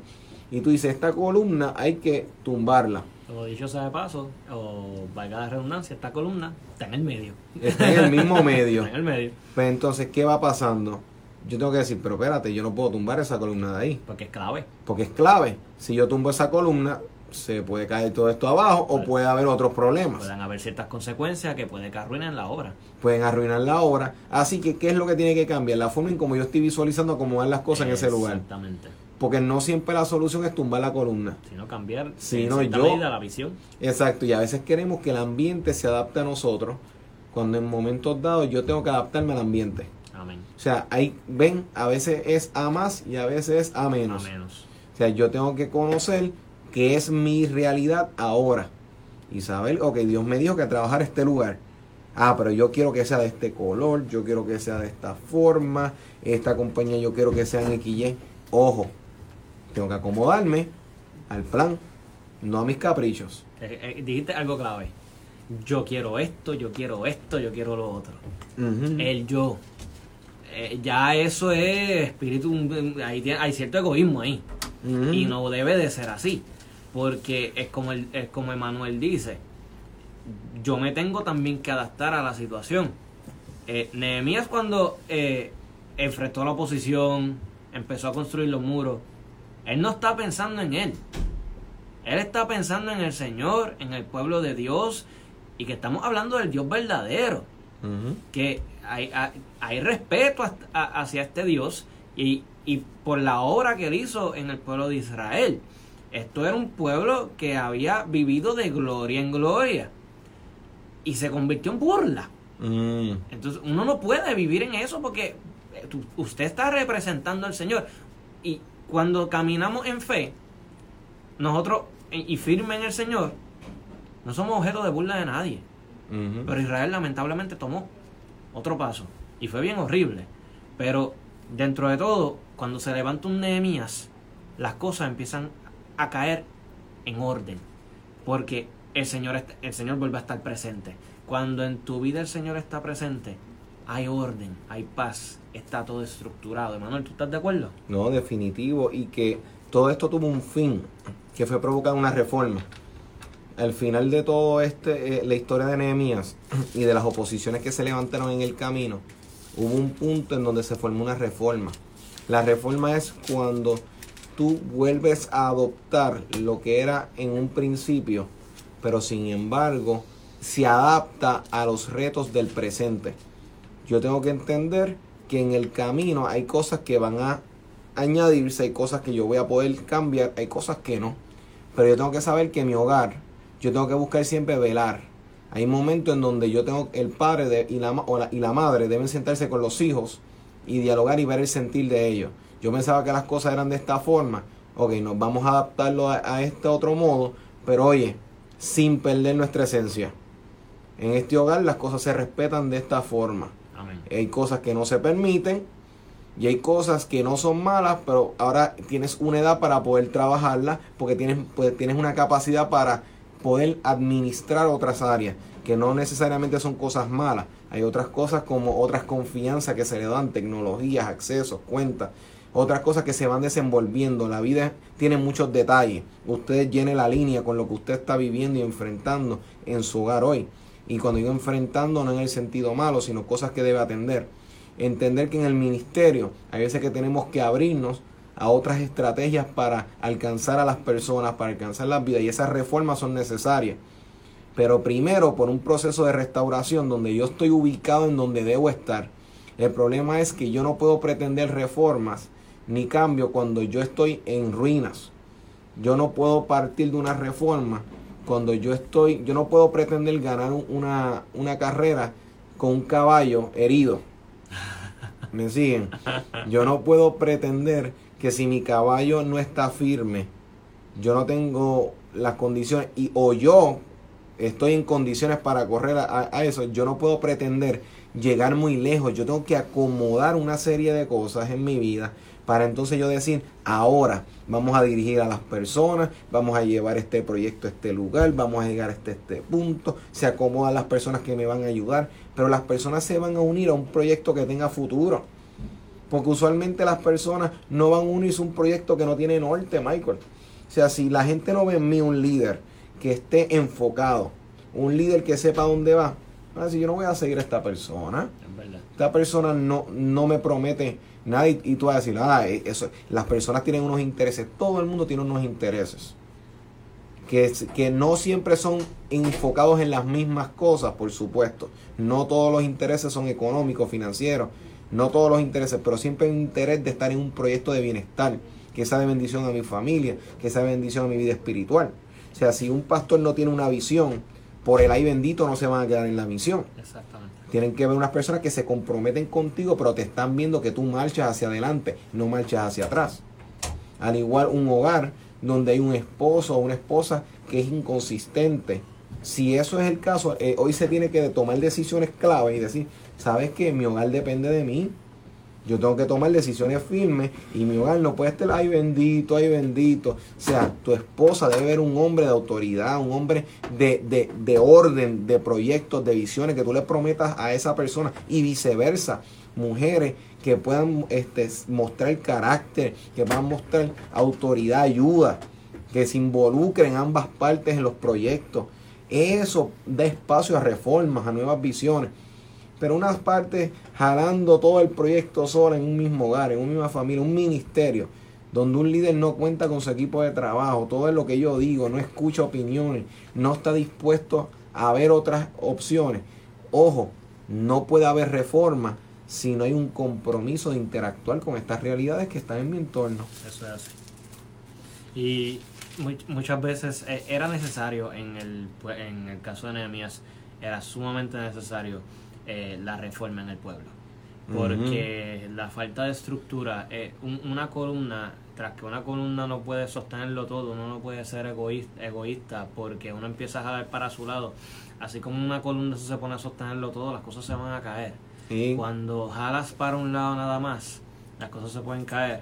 [SPEAKER 1] Y tú dices, esta columna hay que tumbarla.
[SPEAKER 2] Como dicho sea de paso, o valga la redundancia, esta columna está en el medio.
[SPEAKER 1] Está en el mismo medio.
[SPEAKER 2] está en el medio.
[SPEAKER 1] Pues entonces, ¿qué va pasando? Yo tengo que decir, pero espérate, yo no puedo tumbar esa columna de ahí.
[SPEAKER 2] Porque es clave.
[SPEAKER 1] Porque es clave. Si yo tumbo esa columna, se puede caer todo esto abajo o puede haber otros problemas.
[SPEAKER 2] Pueden haber ciertas consecuencias que pueden que arruinen la obra.
[SPEAKER 1] Pueden arruinar la obra. Así que, ¿qué es lo que tiene que cambiar? La forma en como yo estoy visualizando cómo van las cosas en ese lugar.
[SPEAKER 2] Exactamente.
[SPEAKER 1] Porque no siempre la solución es tumbar la columna.
[SPEAKER 2] Sino cambiar
[SPEAKER 1] Sino yo-
[SPEAKER 2] medida la visión.
[SPEAKER 1] Exacto, y a veces queremos que el ambiente se adapte a nosotros, cuando en momentos dados yo tengo que adaptarme al ambiente.
[SPEAKER 2] Amén.
[SPEAKER 1] O sea, ahí ven, a veces es a más y a veces es a menos.
[SPEAKER 2] A menos.
[SPEAKER 1] O sea, yo tengo que conocer qué es mi realidad ahora. Y saber, ok, Dios me dijo que trabajar este lugar. Ah, pero yo quiero que sea de este color, yo quiero que sea de esta forma, esta compañía yo quiero que sea en XY. Ojo, tengo que acomodarme al plan, no a mis caprichos.
[SPEAKER 2] Eh, eh, dijiste algo clave. Yo quiero esto, yo quiero esto, yo quiero lo otro. El yo. Eh, ya eso es espíritu. Ahí tiene- hay cierto egoísmo ahí. Y no debe de ser así. Porque es como, el, es como Emanuel dice. Yo me tengo también que adaptar a la situación. Eh, Nehemías cuando eh, enfrentó a la oposición, empezó a construir los muros, él no está pensando en él. Él está pensando en el Señor, en el pueblo de Dios, y que estamos hablando del Dios verdadero que hay, hay, hay respeto a- hacia este Dios y, y por la obra que él hizo en el pueblo de Israel. Esto era un pueblo que había vivido de gloria en gloria y se convirtió en burla.
[SPEAKER 1] Mm.
[SPEAKER 2] Entonces uno no puede vivir en eso porque eh, usted está representando al Señor. Y cuando caminamos en fe, nosotros y firme en el Señor, no somos objeto de burla de nadie. Pero Israel lamentablemente tomó otro paso y fue bien horrible. Pero dentro de todo, cuando se levanta un Nehemías, las cosas empiezan a caer en orden. Porque el Señor, el Señor vuelve a estar presente. Cuando en tu vida el Señor está presente, hay orden, hay paz, está todo estructurado. Emanuel, ¿tú estás de acuerdo?
[SPEAKER 1] No, definitivo. Y que todo esto tuvo un fin, que fue provocar una reforma. Al final de todo este, eh, la historia de Nehemías y de las oposiciones que se levantaron en el camino, hubo un punto en donde se formó una reforma. La reforma es cuando tú vuelves a adoptar lo que era en un principio, pero sin embargo se adapta a los retos del presente. Yo tengo que entender que en el camino hay cosas que van a añadirse, hay cosas que yo voy a poder cambiar, hay cosas que no. Pero yo tengo que saber que mi hogar, yo tengo que buscar siempre velar. Hay momentos en donde yo tengo, el padre y, la, la- y la madre deben sentarse con los hijos y dialogar y ver el sentir de ellos. Yo pensaba que las cosas eran de esta forma. Ok, nos vamos a adaptarlo a, a este otro modo, pero oye, sin perder nuestra esencia. En este hogar las cosas se respetan de esta forma.
[SPEAKER 2] Amén.
[SPEAKER 1] Hay cosas que no se permiten y hay cosas que no son malas, pero ahora tienes una edad para poder trabajarlas porque tienes, pues, tienes una capacidad para poder administrar otras áreas que no necesariamente son cosas malas. Hay otras cosas como otras confianzas que se le dan, tecnologías, accesos, cuentas, otras cosas que se van desenvolviendo. La vida tiene muchos detalles. Usted llene la línea con lo que usted está viviendo y enfrentando en su hogar hoy. Y cuando digo enfrentando no en el sentido malo, sino cosas que debe atender. Entender que en el ministerio hay veces que tenemos que abrirnos a otras estrategias para alcanzar a las personas, para alcanzar las vidas. Y esas reformas son necesarias. Pero primero por un proceso de restauración donde yo estoy ubicado en donde debo estar. El problema es que yo no puedo pretender reformas ni cambio cuando yo estoy en ruinas. yo no puedo partir de una reforma cuando yo estoy, yo no puedo pretender ganar una, una carrera con un caballo herido. ¿Me siguen? Yo no puedo pretender que si mi caballo no está firme, yo no tengo las condiciones y o yo estoy en condiciones para correr a, a, eso, yo no puedo pretender llegar muy lejos, yo tengo que acomodar una serie de cosas en mi vida para entonces yo decir, ahora vamos a dirigir a las personas, vamos a llevar este proyecto a este lugar, vamos a llegar hasta este punto, se acomodan las personas que me van a ayudar, pero las personas se van a unir a un proyecto que tenga futuro. Porque usualmente las personas no van a unirse a un proyecto que no tiene norte, Michael. O sea, si la gente no ve en mí un líder que esté enfocado, un líder que sepa dónde va, si yo no voy a seguir a esta persona. Esta persona no, no me promete nada y, tú vas a decir, ah, eh, eso, las personas tienen unos intereses, todo el mundo tiene unos intereses. Que, que no siempre son enfocados en las mismas cosas, por supuesto. No todos los intereses son económicos, financieros, no todos los intereses, pero siempre hay un interés de estar en un proyecto de bienestar, que sea de bendición a mi familia, que sea de bendición a mi vida espiritual. O sea, si un pastor no tiene una visión, por el ahí bendito no se van a quedar en la misión. Exactamente. Tienen que ver unas personas que se comprometen contigo, pero te están viendo que tú marchas hacia adelante, no marchas hacia atrás. Al igual un hogar donde hay un esposo o una esposa que es inconsistente. Si eso es el caso, eh, hoy se tiene que tomar decisiones clave y decir, ¿sabes que Mi hogar depende de mí. Yo tengo que tomar decisiones firmes y mi hogar no puede estar, ay bendito, ay bendito. O sea, tu esposa debe ser un hombre de autoridad, un hombre de, de, de orden, de proyectos, de visiones que tú le prometas a esa persona y viceversa. Mujeres que puedan este, mostrar carácter, que puedan mostrar autoridad, ayuda, que se involucren ambas partes en los proyectos. Eso da espacio a reformas, a nuevas visiones pero unas partes jalando todo el proyecto sola en un mismo hogar, en una misma familia, un ministerio, donde un líder no cuenta con su equipo de trabajo, todo es lo que yo digo, no escucha opiniones, no está dispuesto a ver otras opciones. Ojo, no puede haber reforma si no hay un compromiso de interactuar con estas realidades que están en mi entorno.
[SPEAKER 2] Eso es así. Y muchas veces eh, era necesario, en el, en el caso de Nehemías, era sumamente necesario eh, la reforma en el pueblo. Porque la falta de estructura, eh, una columna, tras que una columna no puede sostenerlo todo, uno no puede ser egoísta, egoísta porque uno empieza a jalar para su lado. Así como una columna se pone a sostenerlo todo, las cosas se van a caer. Cuando jalas para un lado nada más, las cosas se pueden caer.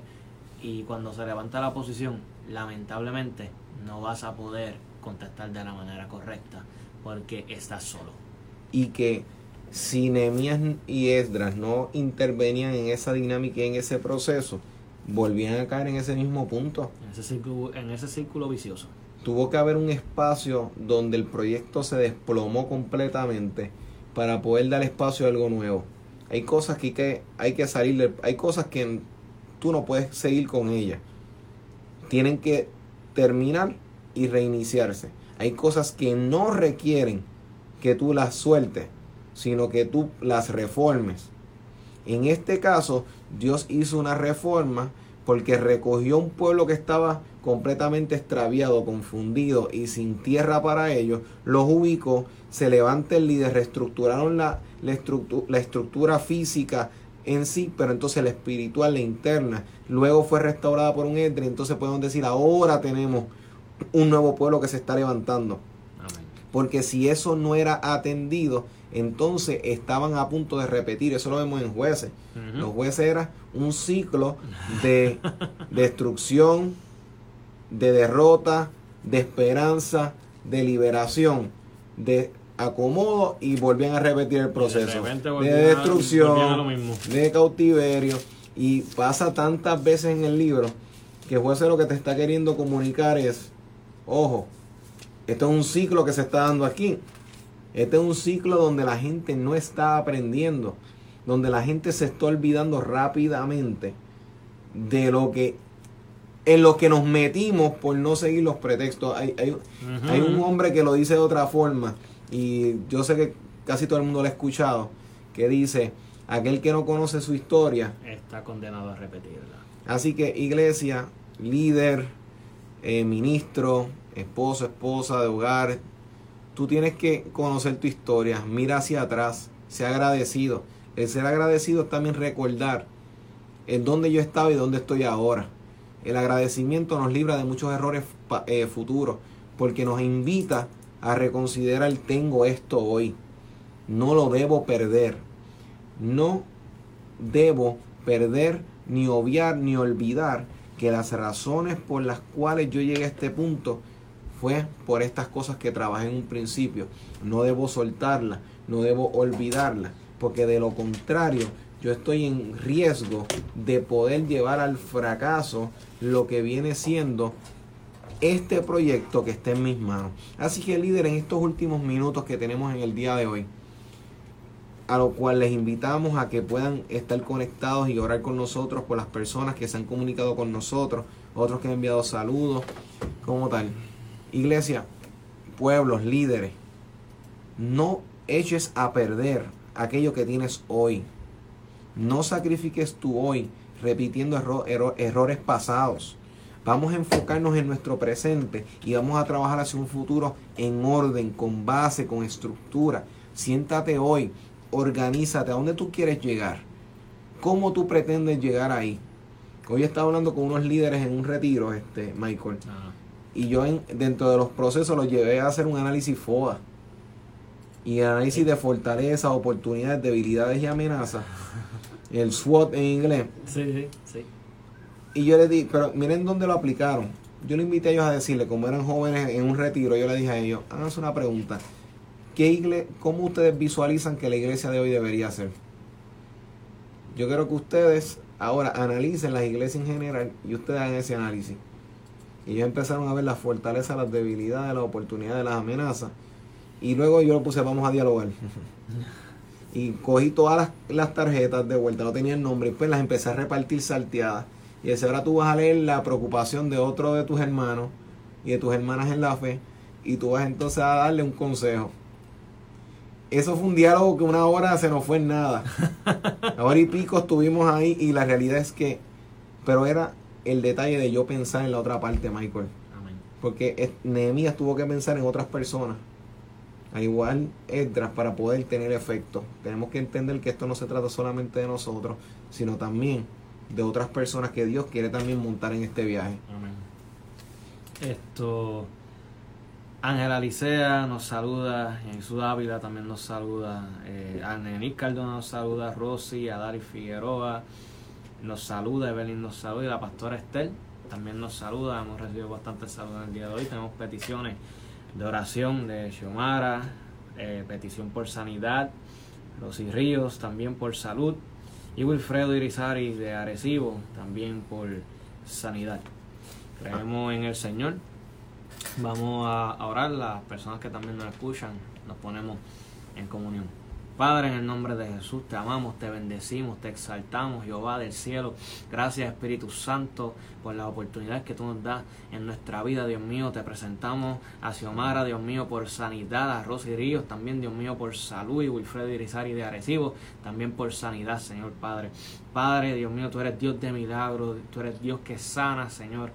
[SPEAKER 2] Y cuando se levanta la posición, lamentablemente no vas a poder contestar de la manera correcta porque estás solo.
[SPEAKER 1] Y que si Nehemías y Esdras no intervenían en esa dinámica y en ese proceso, volvían a caer en ese mismo punto.
[SPEAKER 2] En ese círculo, en ese círculo vicioso.
[SPEAKER 1] Tuvo que haber un espacio donde el proyecto se desplomó completamente para poder dar espacio a algo nuevo. Hay cosas que hay que, hay que salir, hay cosas que tú no puedes seguir con ellas. Tienen que terminar y reiniciarse. Hay cosas que no requieren que tú las sueltes sino que tú las reformes. En este caso, Dios hizo una reforma porque recogió un pueblo que estaba completamente extraviado, confundido y sin tierra para ellos, los ubicó, se levanta el líder, reestructuraron la, la, estructura, la estructura física en sí, pero entonces la espiritual, la interna, luego fue restaurada por un entre, entonces podemos decir, ahora tenemos un nuevo pueblo que se está levantando. Porque si eso no era atendido, entonces estaban a punto de repetir, eso lo vemos en jueces. Los jueces era un ciclo de destrucción, de derrota, de esperanza, de liberación, de acomodo y volvían a repetir el proceso. de, destrucción, de cautiverio. Y pasa tantas veces en el libro que jueces lo que te está queriendo comunicar es, ojo, esto es un ciclo que se está dando aquí. Este es un ciclo donde la gente no está aprendiendo, donde la gente se está olvidando rápidamente de lo que en lo que nos metimos por no seguir los pretextos. Hay, hay, un hombre que lo dice de otra forma y yo sé que casi todo el mundo lo ha escuchado, que dice, aquel que no conoce su historia
[SPEAKER 2] está condenado a repetirla.
[SPEAKER 1] Así que iglesia, líder, eh, ministro, esposo, esposa de hogar, tú tienes que conocer tu historia, mira hacia atrás, sea agradecido. El ser agradecido es también recordar en dónde yo estaba y dónde estoy ahora. El agradecimiento nos libra de muchos errores eh, futuros porque nos invita a reconsiderar tengo esto hoy. No lo debo perder. No debo perder ni obviar ni olvidar que las razones por las cuales yo llegué a este punto fue por estas cosas que trabajé en un principio. No debo soltarla, no debo olvidarla, porque de lo contrario yo estoy en riesgo de poder llevar al fracaso lo que viene siendo este proyecto que está en mis manos. Así que líder, en estos últimos minutos que tenemos en el día de hoy, a lo cual les invitamos a que puedan estar conectados y orar con nosotros por las personas que se han comunicado con nosotros, otros que han enviado saludos, como tal. Iglesia, pueblos, líderes, no eches a perder aquello que tienes hoy. No sacrifiques tu hoy repitiendo errores pasados. Vamos a enfocarnos en nuestro presente y vamos a trabajar hacia un futuro en orden, con base, con estructura. Siéntate hoy, organízate, ¿a dónde tú quieres llegar? ¿Cómo tú pretendes llegar ahí? Hoy estaba hablando con unos líderes en un retiro, este, Michael. Y yo en, dentro de los procesos los llevé a hacer un análisis FODA. Y el análisis de fortaleza, oportunidades, debilidades y amenazas. el SWOT en inglés.
[SPEAKER 2] Sí, sí, sí.
[SPEAKER 1] Y yo le di, pero miren dónde lo aplicaron. Yo le invité a ellos a decirle, como eran jóvenes en un retiro, yo le dije a ellos, háganse una pregunta. ¿Qué igle ¿Cómo ustedes visualizan que la iglesia de hoy debería ser? Yo quiero que ustedes ahora analicen las iglesias en general y ustedes hagan ese análisis. Y ellos empezaron a ver las fortalezas, las debilidades, las oportunidades, las amenazas. Y luego yo lo puse, vamos a dialogar. y cogí todas las, tarjetas de vuelta, no tenía el nombre, y pues las empecé a repartir salteadas. Y ese ahora tú vas a leer la preocupación de otro de tus hermanos y de tus hermanas en la fe, y tú vas entonces a darle un consejo. Eso fue un diálogo que una hora se nos fue en nada. Ahora y pico estuvimos ahí y la realidad es que, pero era el detalle de yo pensar en la otra parte, Michael. Porque Nehemías tuvo que pensar en otras personas al igual Edras, para poder tener efecto. Tenemos que entender que esto no se trata solamente de nosotros, sino también de otras personas que Dios quiere también montar en este viaje. Amén.
[SPEAKER 2] Esto, Ángela Licea nos saluda, Jesús Ávila también nos saluda, eh, Anenis Cardona nos saluda, Rosy, Adari Figueroa nos saluda, Evelyn nos saluda y la pastora Estel también nos saluda. Hemos recibido bastantes saludos en el día de hoy, tenemos peticiones de oración de Xiomara, eh, petición por sanidad, Rosy Ríos también por salud y Wilfredo Irizarry de Arecibo también por sanidad. Creemos en el Señor. Vamos a orar, las personas que también nos escuchan, nos ponemos en comunión. Padre, en el nombre de Jesús, te amamos, te bendecimos, te exaltamos, Jehová del cielo. Gracias, Espíritu Santo, por la oportunidad que tú nos das en nuestra vida, Dios mío. Te presentamos a Xiomara, Dios mío, por sanidad, a Rosy Ríos, también, Dios mío, por salud, y Wilfredo Irizarry de Arecibo, también por sanidad, Señor Padre. Padre, Dios mío, tú eres Dios de milagros, tú eres Dios que sana, Señor.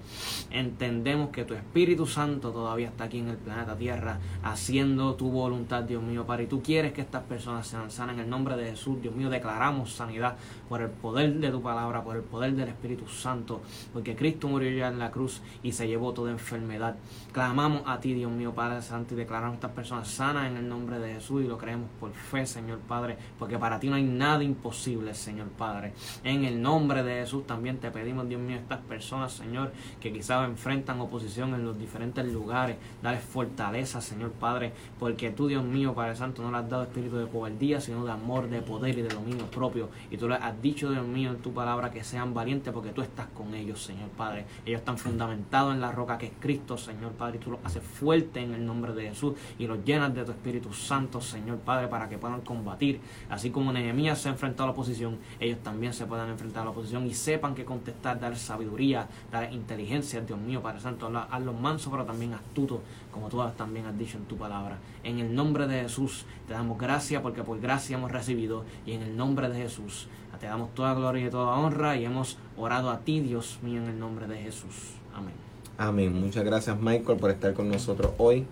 [SPEAKER 2] Entendemos que tu Espíritu Santo todavía está aquí en el planeta Tierra, haciendo tu voluntad, Dios mío, Padre. Y tú quieres que estas personas sean sanas en el nombre de Jesús, Dios mío. Declaramos sanidad por el poder de tu palabra, por el poder del Espíritu Santo, porque Cristo murió ya en la cruz y se llevó toda enfermedad. Clamamos a ti, Dios mío, Padre Santo, y declaramos a estas personas sanas en el nombre de Jesús y lo creemos por fe, Señor Padre, porque para ti no hay nada imposible, Señor Padre. En el nombre de Jesús también te pedimos, Dios mío, estas personas, Señor, que quizás enfrentan oposición en los diferentes lugares. Dale fortaleza, Señor Padre, porque tú, Dios mío, Padre Santo, no le has dado espíritu de cobardía, sino de amor, de poder y de dominio propio. Y tú le has dicho, Dios mío, en tu palabra que sean valientes porque tú estás con ellos, Señor Padre. Ellos están fundamentados en la roca que es Cristo, Señor Padre, y tú los haces fuertes en el nombre de Jesús y los llenas de tu Espíritu Santo, Señor Padre, para que puedan combatir. Así como Nehemías se ha enfrentado a la oposición, ellos también se puedan enfrentar a la oposición y sepan que contestar, dar sabiduría, dar inteligencia, Dios mío, Padre Santo, hazlos mansos, pero también astutos, como tú también has dicho en tu palabra. En el nombre de Jesús te damos gracias porque por gracia hemos recibido y en el nombre de Jesús te damos toda gloria y toda honra y hemos orado a ti, Dios mío, en el nombre de Jesús. Amén.
[SPEAKER 1] Amén. Muchas gracias Michael por estar con nosotros hoy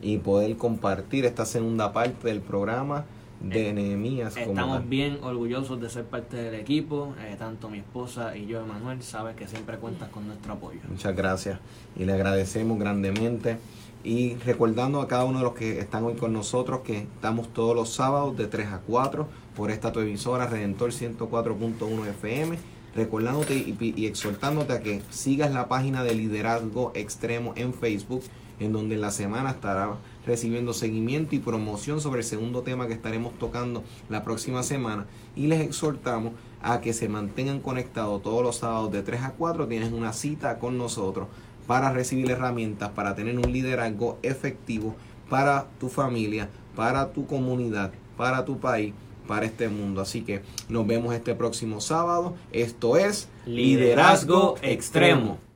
[SPEAKER 1] y poder compartir esta segunda parte del programa de
[SPEAKER 2] Eh,
[SPEAKER 1] Nehemías.
[SPEAKER 2] Estamos bien orgullosos de ser parte del equipo, eh, tanto mi esposa y yo, Emanuel, sabes que siempre cuentas con nuestro apoyo.
[SPEAKER 1] Muchas gracias y le agradecemos grandemente. Y recordando a cada uno de los que están hoy con nosotros que estamos todos los sábados de 3 a 4 por esta tu emisora Redentor 104.1 FM. Recordándote y, y exhortándote a que sigas la página de Liderazgo Extremo en Facebook, en donde en la semana estará recibiendo seguimiento y promoción sobre el segundo tema que estaremos tocando la próxima semana. Y les exhortamos a que se mantengan conectados todos los sábados de 3 a 4. Tienes una cita con nosotros para recibir herramientas, para tener un liderazgo efectivo para tu familia, para tu comunidad, para tu país, para este mundo. Así que nos vemos este próximo sábado. Esto es
[SPEAKER 2] Liderazgo Extremo.